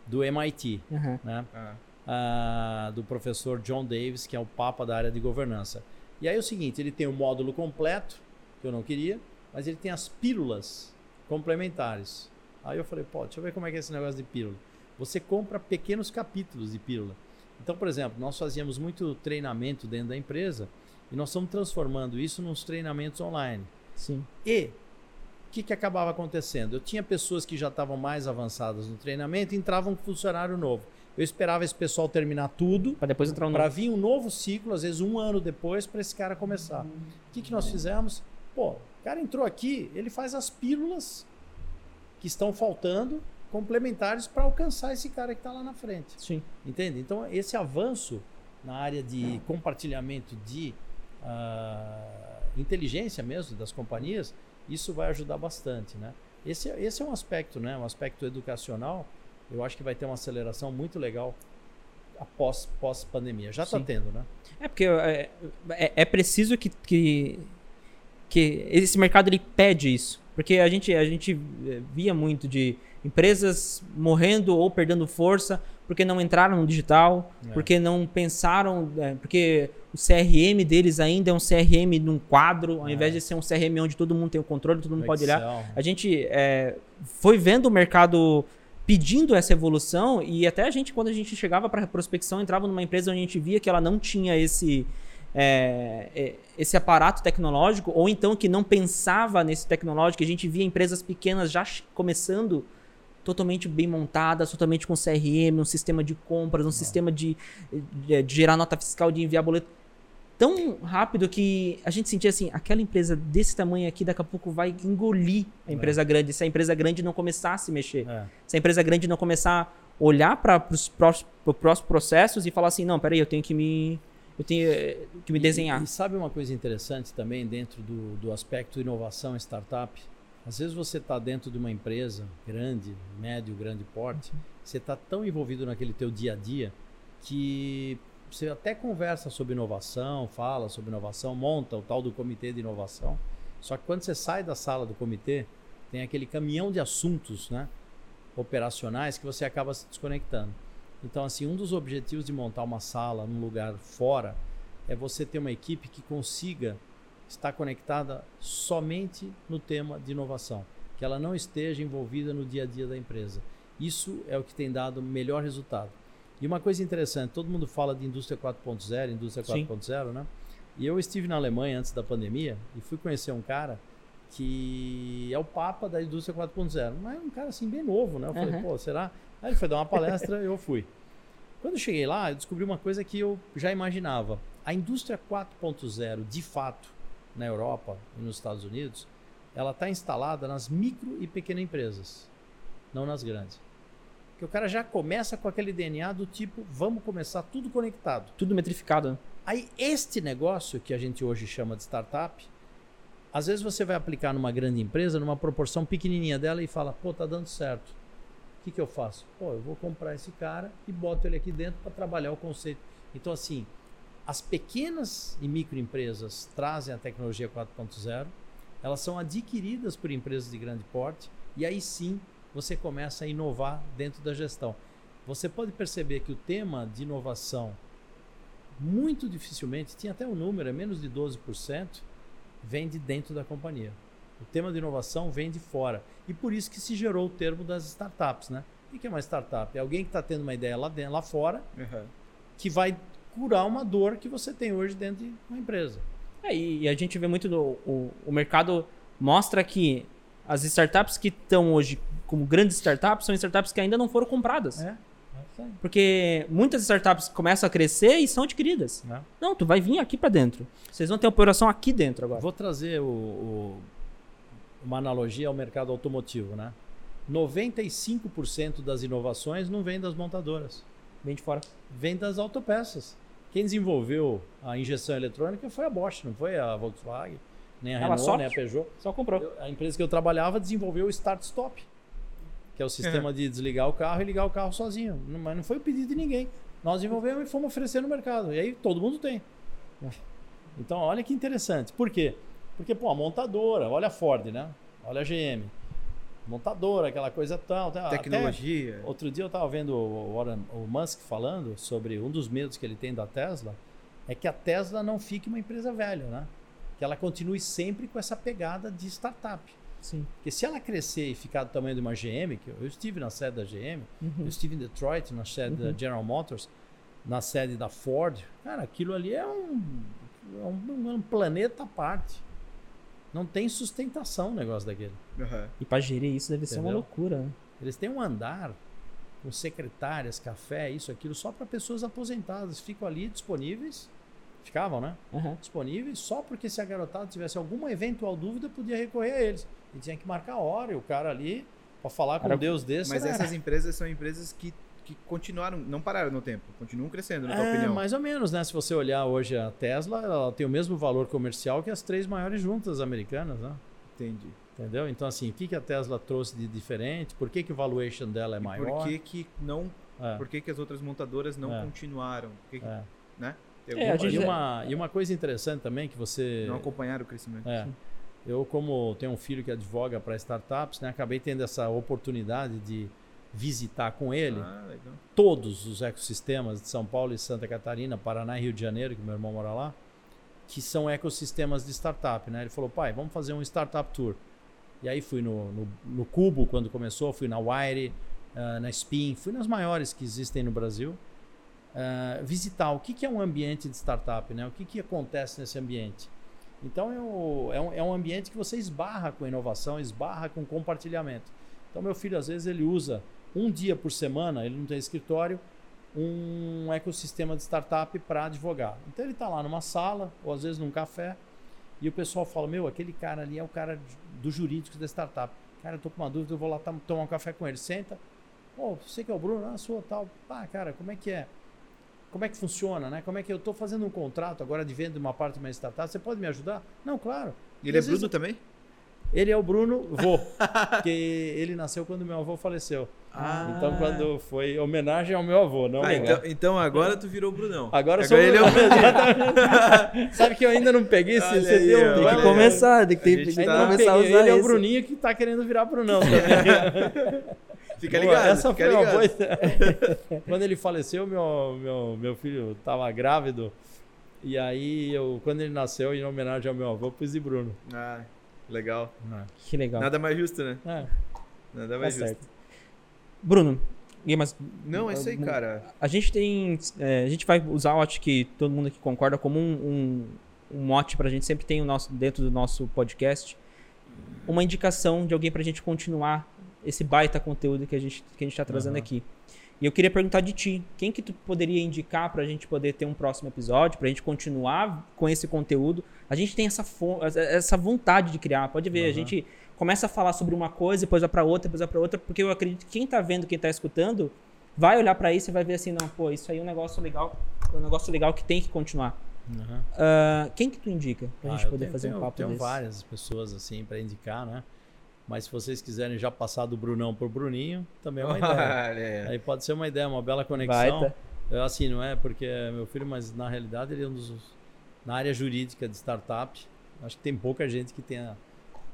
Do MIT, Aham. né? Ah, ah, do professor John Davis, que é o papa da área de governança. E aí é o seguinte, ele tem o módulo completo, que eu não queria, mas ele tem as pílulas complementares. Aí eu falei, pô, deixa eu ver como é que é esse negócio de pílula. Você compra pequenos capítulos de pílula. Então, por exemplo, nós fazíamos muito treinamento dentro da empresa e nós estamos transformando isso nos treinamentos online. Sim. E que, que acabava acontecendo? Eu tinha pessoas que já estavam mais avançadas no treinamento e entrava um funcionário novo. Eu esperava esse pessoal terminar tudo Pra depois entrar um para novo. vir um novo ciclo, às vezes um ano depois, para esse cara começar. O que, que nós fizemos? Pô, o cara entrou aqui, ele faz as pílulas que estão faltando, complementares, para alcançar esse cara que está lá na frente. Sim. Entende? Então, esse avanço na área de compartilhamento de ah, inteligência mesmo das companhias, isso vai ajudar bastante, né? Esse, é- esse é um aspecto, né? Um aspecto educacional. Eu acho que vai ter uma aceleração muito legal após pós pandemia. Já está tendo, né? É porque é, é, é preciso que, que, que esse mercado ele pede isso. Porque a gente, a gente via muito de empresas morrendo ou perdendo força porque não entraram no digital, É. porque não pensaram, é, porque o CRM deles ainda é um CRM num quadro, ao É. invés de ser um CRM onde todo mundo tem o controle, todo mundo pode olhar. Excel. A gente é, foi vendo o mercado pedindo essa evolução e até a gente, quando a gente chegava para prospecção, entrava numa empresa onde a gente via que ela não tinha esse, é, é, esse aparato tecnológico, ou então que não pensava nesse tecnológico, a gente via empresas pequenas já começando totalmente bem montadas, totalmente com CRM, um sistema de compras, um sistema de, de, de gerar nota fiscal, de enviar boleto tão rápido que a gente sentia assim, aquela empresa desse tamanho aqui daqui a pouco vai engolir a empresa grande, se a empresa grande não começar a se mexer. É. Se a empresa grande não começar a olhar para os próximos processos e falar assim, não, peraí, eu tenho que me eu tenho eh, que me desenhar. E, e sabe uma coisa interessante também dentro do, do aspecto inovação e startup? Às vezes você está dentro de uma empresa grande, médio, grande porte, você está tão envolvido naquele teu dia a dia que você até conversa sobre inovação, fala sobre inovação, monta o tal do comitê de inovação. Só que quando você sai da sala do comitê, tem aquele caminhão de assuntos, né, operacionais que você acaba se desconectando. Então, assim, um dos objetivos de montar uma sala num lugar fora é você ter uma equipe que consiga estar conectada somente no tema de inovação, que ela não esteja envolvida no dia a dia da empresa. Isso é o que tem dado melhor resultado. E uma coisa interessante, todo mundo fala de indústria 4.0, indústria Sim. 4.0, né? E eu estive na Alemanha antes da pandemia e fui conhecer um cara que é o papa da indústria 4.0, mas é um cara assim bem novo, né? Eu falei, Uhum. pô, será? Aí ele foi dar uma palestra, eu fui. Quando eu cheguei lá, eu descobri uma coisa que eu já imaginava. A indústria 4.0, de fato, na Europa e nos Estados Unidos, ela está instalada nas micro e pequenas empresas, não nas grandes. Porque o cara já começa com aquele DNA do tipo, vamos começar tudo conectado. Tudo metrificado. né? Aí, este negócio que a gente hoje chama de startup, às vezes você vai aplicar numa grande empresa, numa proporção pequenininha dela e fala, pô, tá dando certo. O que, que eu faço? Pô, eu vou comprar esse cara e boto ele aqui dentro para trabalhar o conceito. Então, assim, as pequenas e microempresas trazem a tecnologia 4.0, elas são adquiridas por empresas de grande porte e aí sim você começa a inovar dentro da gestão. Você pode perceber que o tema de inovação, muito dificilmente, tinha até um número, é menos de 12%, vem de dentro da companhia. O tema de inovação vem de fora. E por isso que se gerou o termo das startups, né? O que é uma startup? É alguém que está tendo uma ideia lá, dentro, lá fora Uhum. que vai curar uma dor que você tem hoje dentro de uma empresa. É, e a gente vê muito do, o, o mercado mostra que as startups que estão hoje como grandes startups são startups que ainda não foram compradas. É, é. Porque muitas startups começam a crescer e são adquiridas. Né? Não, tu vai vir aqui para dentro. Vocês vão ter operação aqui dentro agora. Vou trazer o- o- uma analogia ao mercado automotivo, né? 95% das inovações não vem das montadoras, Vem de fora. vem das autopeças. Quem desenvolveu a injeção eletrônica foi a Bosch, não foi a Volkswagen, nem a Ela Renault, só- nem a Peugeot. Só comprou. Eu- a empresa que eu trabalhava desenvolveu o Start Stop, que é o sistema de desligar o carro e ligar o carro sozinho. Não- Mas não foi o pedido de ninguém. Nós desenvolvemos e fomos oferecer no mercado. E aí todo mundo tem. Então, olha que interessante. Por quê? Porque, pô, a montadora, olha a Ford, né? Olha a GM. Montadora, aquela coisa tal. tal. Até Tecnologia. outro dia eu estava vendo o, Warren- o Musk falando sobre um dos medos que ele tem da Tesla, é que a Tesla não fique uma empresa velha, né? Que ela continue sempre com essa pegada de startup. Sim. Porque se ela crescer e ficar do tamanho de uma GM, que eu, eu estive na sede da GM, Uhum. eu estive em Detroit, na sede Uhum. da General Motors, na sede da Ford, cara, aquilo ali é um, é um, um planeta à parte. Não tem sustentação o negócio daquele. Uhum. E para gerir isso deve ser uma Entendeu? loucura. né? Eles têm um andar com secretárias, café, isso, aquilo, só para pessoas aposentadas. Ficam ali disponíveis, ficavam, né? Aham. Disponíveis só porque se a garotada tivesse alguma eventual dúvida, podia recorrer a eles. E tinha que marcar a hora, e o cara ali, para falar com Era- Deus desse. Mas era- essas empresas são empresas que, que continuaram, não pararam no tempo, continuam crescendo, na tua É, opinião. mais ou menos, né? Se você olhar hoje a Tesla, ela tem o mesmo valor comercial que as três maiores juntas americanas, né? Entendi. Entendeu? Então, assim, o que, que a Tesla trouxe de diferente? Por que, que o valuation dela é E maior? por que que não, É, por que que as outras montadoras não É. continuaram? Que que- é. né? É, E, uma, e uma coisa interessante também que você. não acompanharam o crescimento. É. Eu, como tenho um filho que advoga para startups, né, acabei tendo essa oportunidade de visitar com ele Ah, todos os ecossistemas de São Paulo e Santa Catarina, Paraná e Rio de Janeiro, que meu irmão mora lá, que são ecossistemas de startup. Né? Ele falou, pai, vamos fazer um startup tour. E aí fui no, no, no Cubo quando começou, fui na Wire, ah, na Spin, fui nas maiores que existem no Brasil, ah, visitar o que, que é um ambiente de startup, né? o que, que acontece nesse ambiente. Então é, o- é um, é um ambiente que você esbarra com inovação, esbarra com compartilhamento. Então meu filho às vezes ele usa um dia por semana, ele não tem escritório, um ecossistema de startup para advogar. Então ele está lá numa sala ou às vezes num café e o pessoal fala: Meu, aquele cara ali é o cara do jurídico da startup. Cara, eu tô com uma dúvida, eu vou lá tomar um café com ele. Senta. Pô, você que é o Bruno? Ah, sou tal. Pá, cara, como é que é? Como é que funciona, né? Como é que eu tô fazendo um contrato agora de venda de uma parte de uma startup? Você pode me ajudar? Não, claro. E ele é vezes Bruno também? Ele é o Bruno vô, porque ele nasceu quando meu avô faleceu. Ah. Então, quando foi homenagem ao meu avô, não Ah, então, então agora tu virou o Brunão. Agora, eu sou ele é o Bruno. Sabe que eu ainda não peguei esse um- Tem que começar, tem que, ter, tem que tá- começar a peguei. usar Ele é o esse. Bruninho que tá querendo virar Brunão também. Fica Boa, ligado, Essa fica foi uma ligado. boa ideia. Quando ele faleceu, meu, meu, meu filho tava grávido. E aí, eu, quando ele nasceu, em homenagem ao meu avô, pus de Bruno. Ah, legal. Que legal. Nada mais justo, né? É. Nada Tá mais justo. certo. Bruno, e mas Não, é isso aí, cara. a gente tem. é, a gente vai usar, eu acho que todo mundo aqui concorda, como um, um, um mote pra gente, sempre tem o nosso, dentro do nosso podcast, uma indicação de alguém pra gente continuar esse baita conteúdo que a gente, que a gente tá trazendo Aham. aqui. E eu queria perguntar de ti, quem que tu poderia indicar pra gente poder ter um próximo episódio, pra gente continuar com esse conteúdo? A gente tem essa, essa vontade de criar, pode ver, a Aham. gente começa a falar sobre uma coisa, depois vai pra outra, depois vai pra outra, porque eu acredito que quem tá vendo, quem tá escutando, vai olhar pra isso e vai ver assim, não, pô, isso aí é um negócio legal, é um negócio legal que tem que continuar. Uhum. Ah, quem que tu indica pra Ah, gente poder tenho- fazer tenho, um papo Tenho desse? várias pessoas assim para indicar, né? Mas se vocês quiserem já passar do Brunão pro Bruninho, também é uma ideia. Aí. Aí pode ser uma ideia, uma bela conexão. Baita. Eu, assim, não é porque é meu filho, mas na realidade ele é um dos. Na área jurídica de startup, acho que tem pouca gente que tenha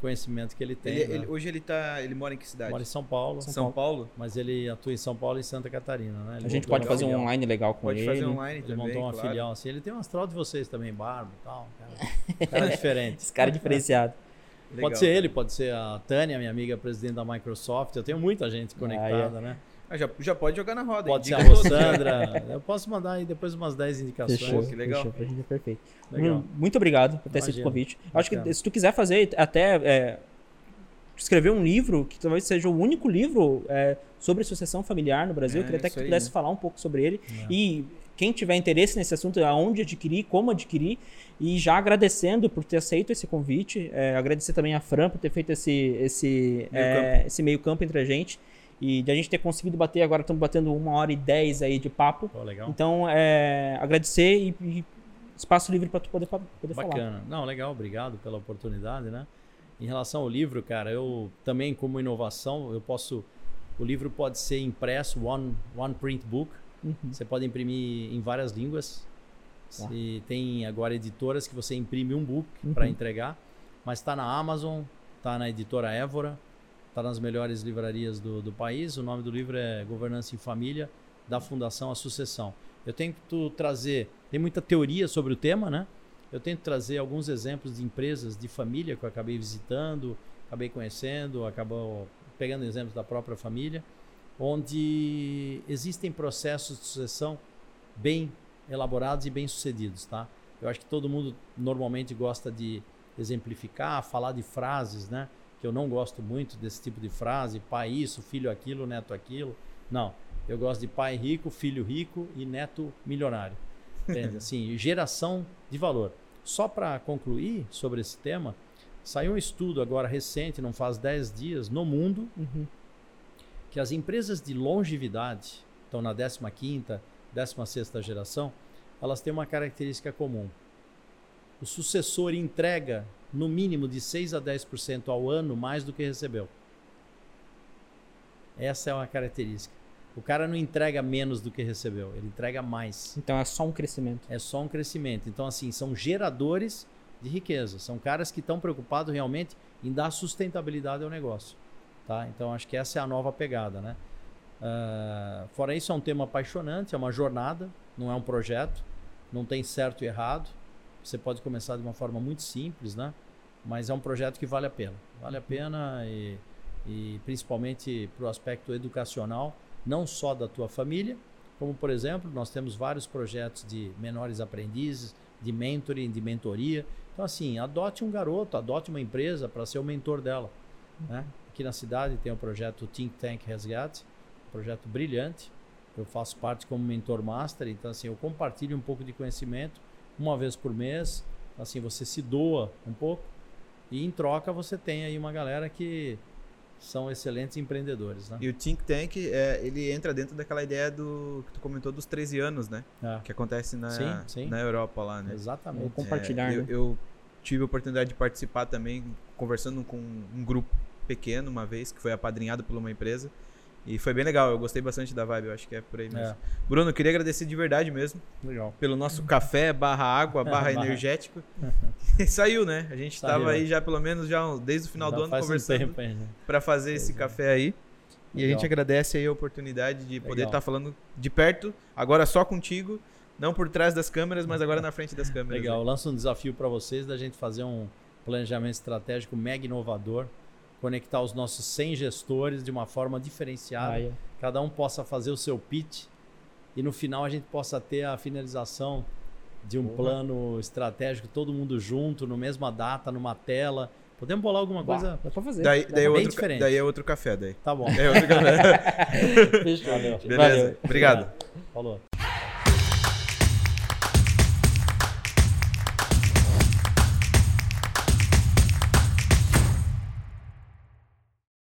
conhecimento que ele tem. Ele- né? ele- hoje ele tá. Ele mora em que cidade? mora em São Paulo, São, Paulo? mas ele atua em São Paulo e Santa Catarina, né? Ele A gente pode fazer um online legal com Pode ele. fazer online Ele também. montou uma claro. filial assim. Ele tem um astral de vocês também, barba e tal. Cara, cara diferente. Esse cara é diferenciado. Legal, pode ser cara. ele, pode ser a Tânia, minha amiga presidente da Microsoft. Eu tenho muita gente conectada, né? Ah, já, já pode jogar na roda. Pode ser a. Rossandra. Eu posso mandar aí depois umas 10 indicações. Fechou, que legal. fechou, pra gente é perfeito. Legal. Bruno, muito obrigado por ter aceito o convite. Acho que se tu quiser fazer até é, escrever um livro, que talvez seja o único livro é, sobre sucessão familiar no Brasil, É, eu queria até que tu aí, pudesse né? falar um pouco sobre ele. É. E quem tiver interesse nesse assunto, aonde adquirir, como adquirir. E já agradecendo por ter aceito esse convite. é, agradecer também a Fran por ter feito esse, esse, Meio é, esse meio campo entre a gente. E de a gente ter conseguido bater, agora estamos batendo uma hora e dez aí de papo. Pô, legal. Então, é, agradecer e, e espaço livre para tu poder, poder falar. Bacana. Não, legal, obrigado pela oportunidade, né? Em relação ao livro, cara, eu também como inovação, eu posso o livro pode ser impresso one one print book. Uhum. Você pode imprimir em várias línguas. E tem agora editoras que você imprime um book Uhum. para entregar, mas está na Amazon, está na editora Évora, está nas melhores livrarias do, do país. O nome do livro é Governança em Família, da Fundação A Sucessão. Eu tento trazer, tem muita teoria sobre o tema, né? Eu tento trazer alguns exemplos de empresas de família que eu acabei visitando, acabei conhecendo, acabou pegando exemplos da própria família, onde existem processos de sucessão bem elaborados e bem sucedidos, tá? Eu acho que todo mundo normalmente gosta de exemplificar, falar de frases, né? Que eu não gosto muito desse tipo de frase, pai isso, filho aquilo, neto aquilo. Não, eu gosto de pai rico, filho rico e neto milionário. Entende? Assim, geração de valor. Só para concluir sobre esse tema, saiu um estudo agora recente, não faz 10 dias, no mundo, Uhum. que as empresas de longevidade, estão na 15ª, 16ª geração, elas têm uma característica comum. O sucessor entrega no mínimo de 6 a 10% ao ano mais do que recebeu. Essa é uma característica. O cara não entrega menos do que recebeu, ele entrega mais. Então é só um crescimento. É só um crescimento. Então, assim, são geradores de riqueza. São caras que estão preocupados realmente em dar sustentabilidade ao negócio. Tá? Então, acho que essa é a nova pegada. Né? Ah, fora isso, é um tema apaixonante, é uma jornada, não é um projeto, não tem certo e errado. Você pode começar de uma forma muito simples, né? mas é um projeto que vale a pena. Vale a pena e, e principalmente para o aspecto educacional, não só da tua família, como por exemplo, nós temos vários projetos de menores aprendizes, de mentoring, de mentoria. Então, assim, adote um garoto, adote uma empresa para ser o mentor dela. Né? Aqui na cidade tem o projeto Think Tank Resgate, um projeto brilhante. Eu faço parte como mentor master, então assim, eu compartilho um pouco de conhecimento uma vez por mês. Assim, você se doa um pouco e em troca você tem aí uma galera que são excelentes empreendedores, né? E o Think Tank, é, ele entra dentro daquela ideia do que tu comentou dos 13 anos, né? É, Que acontece na, Sim, sim. na Europa lá, né? exatamente. É, compartilhar, É, eu, né? eu tive a oportunidade de participar também, conversando com um grupo pequeno uma vez, que foi apadrinhado por uma empresa. E foi bem legal, eu gostei bastante da vibe, eu acho que é por aí mesmo. É, Bruno, queria agradecer de verdade mesmo legal. pelo nosso café barra água barra energético. E saiu, né? A gente Saiu, tava aí é. já pelo menos já desde o final Já do ano um conversando aí, né? para fazer esse café aí. E a Legal. gente agradece aí a oportunidade de poder estar falando de perto, agora só contigo, não por trás das câmeras, mas agora na frente das câmeras. Legal, aí. lanço um desafio para vocês da gente fazer um planejamento estratégico mega inovador, conectar os nossos 100 gestores de uma forma diferenciada, Ah, é. cada um possa fazer o seu pitch e no final a gente possa ter a finalização de um Boa. plano estratégico, todo mundo junto, na mesma data, numa tela. Podemos bolar alguma Bah, coisa? Dá pra fazer. Daí, daí, é outro, diferente. daí é outro café daí. Tá bom. É outro café. Fechou. Beleza. Valeu. Obrigado. Falou.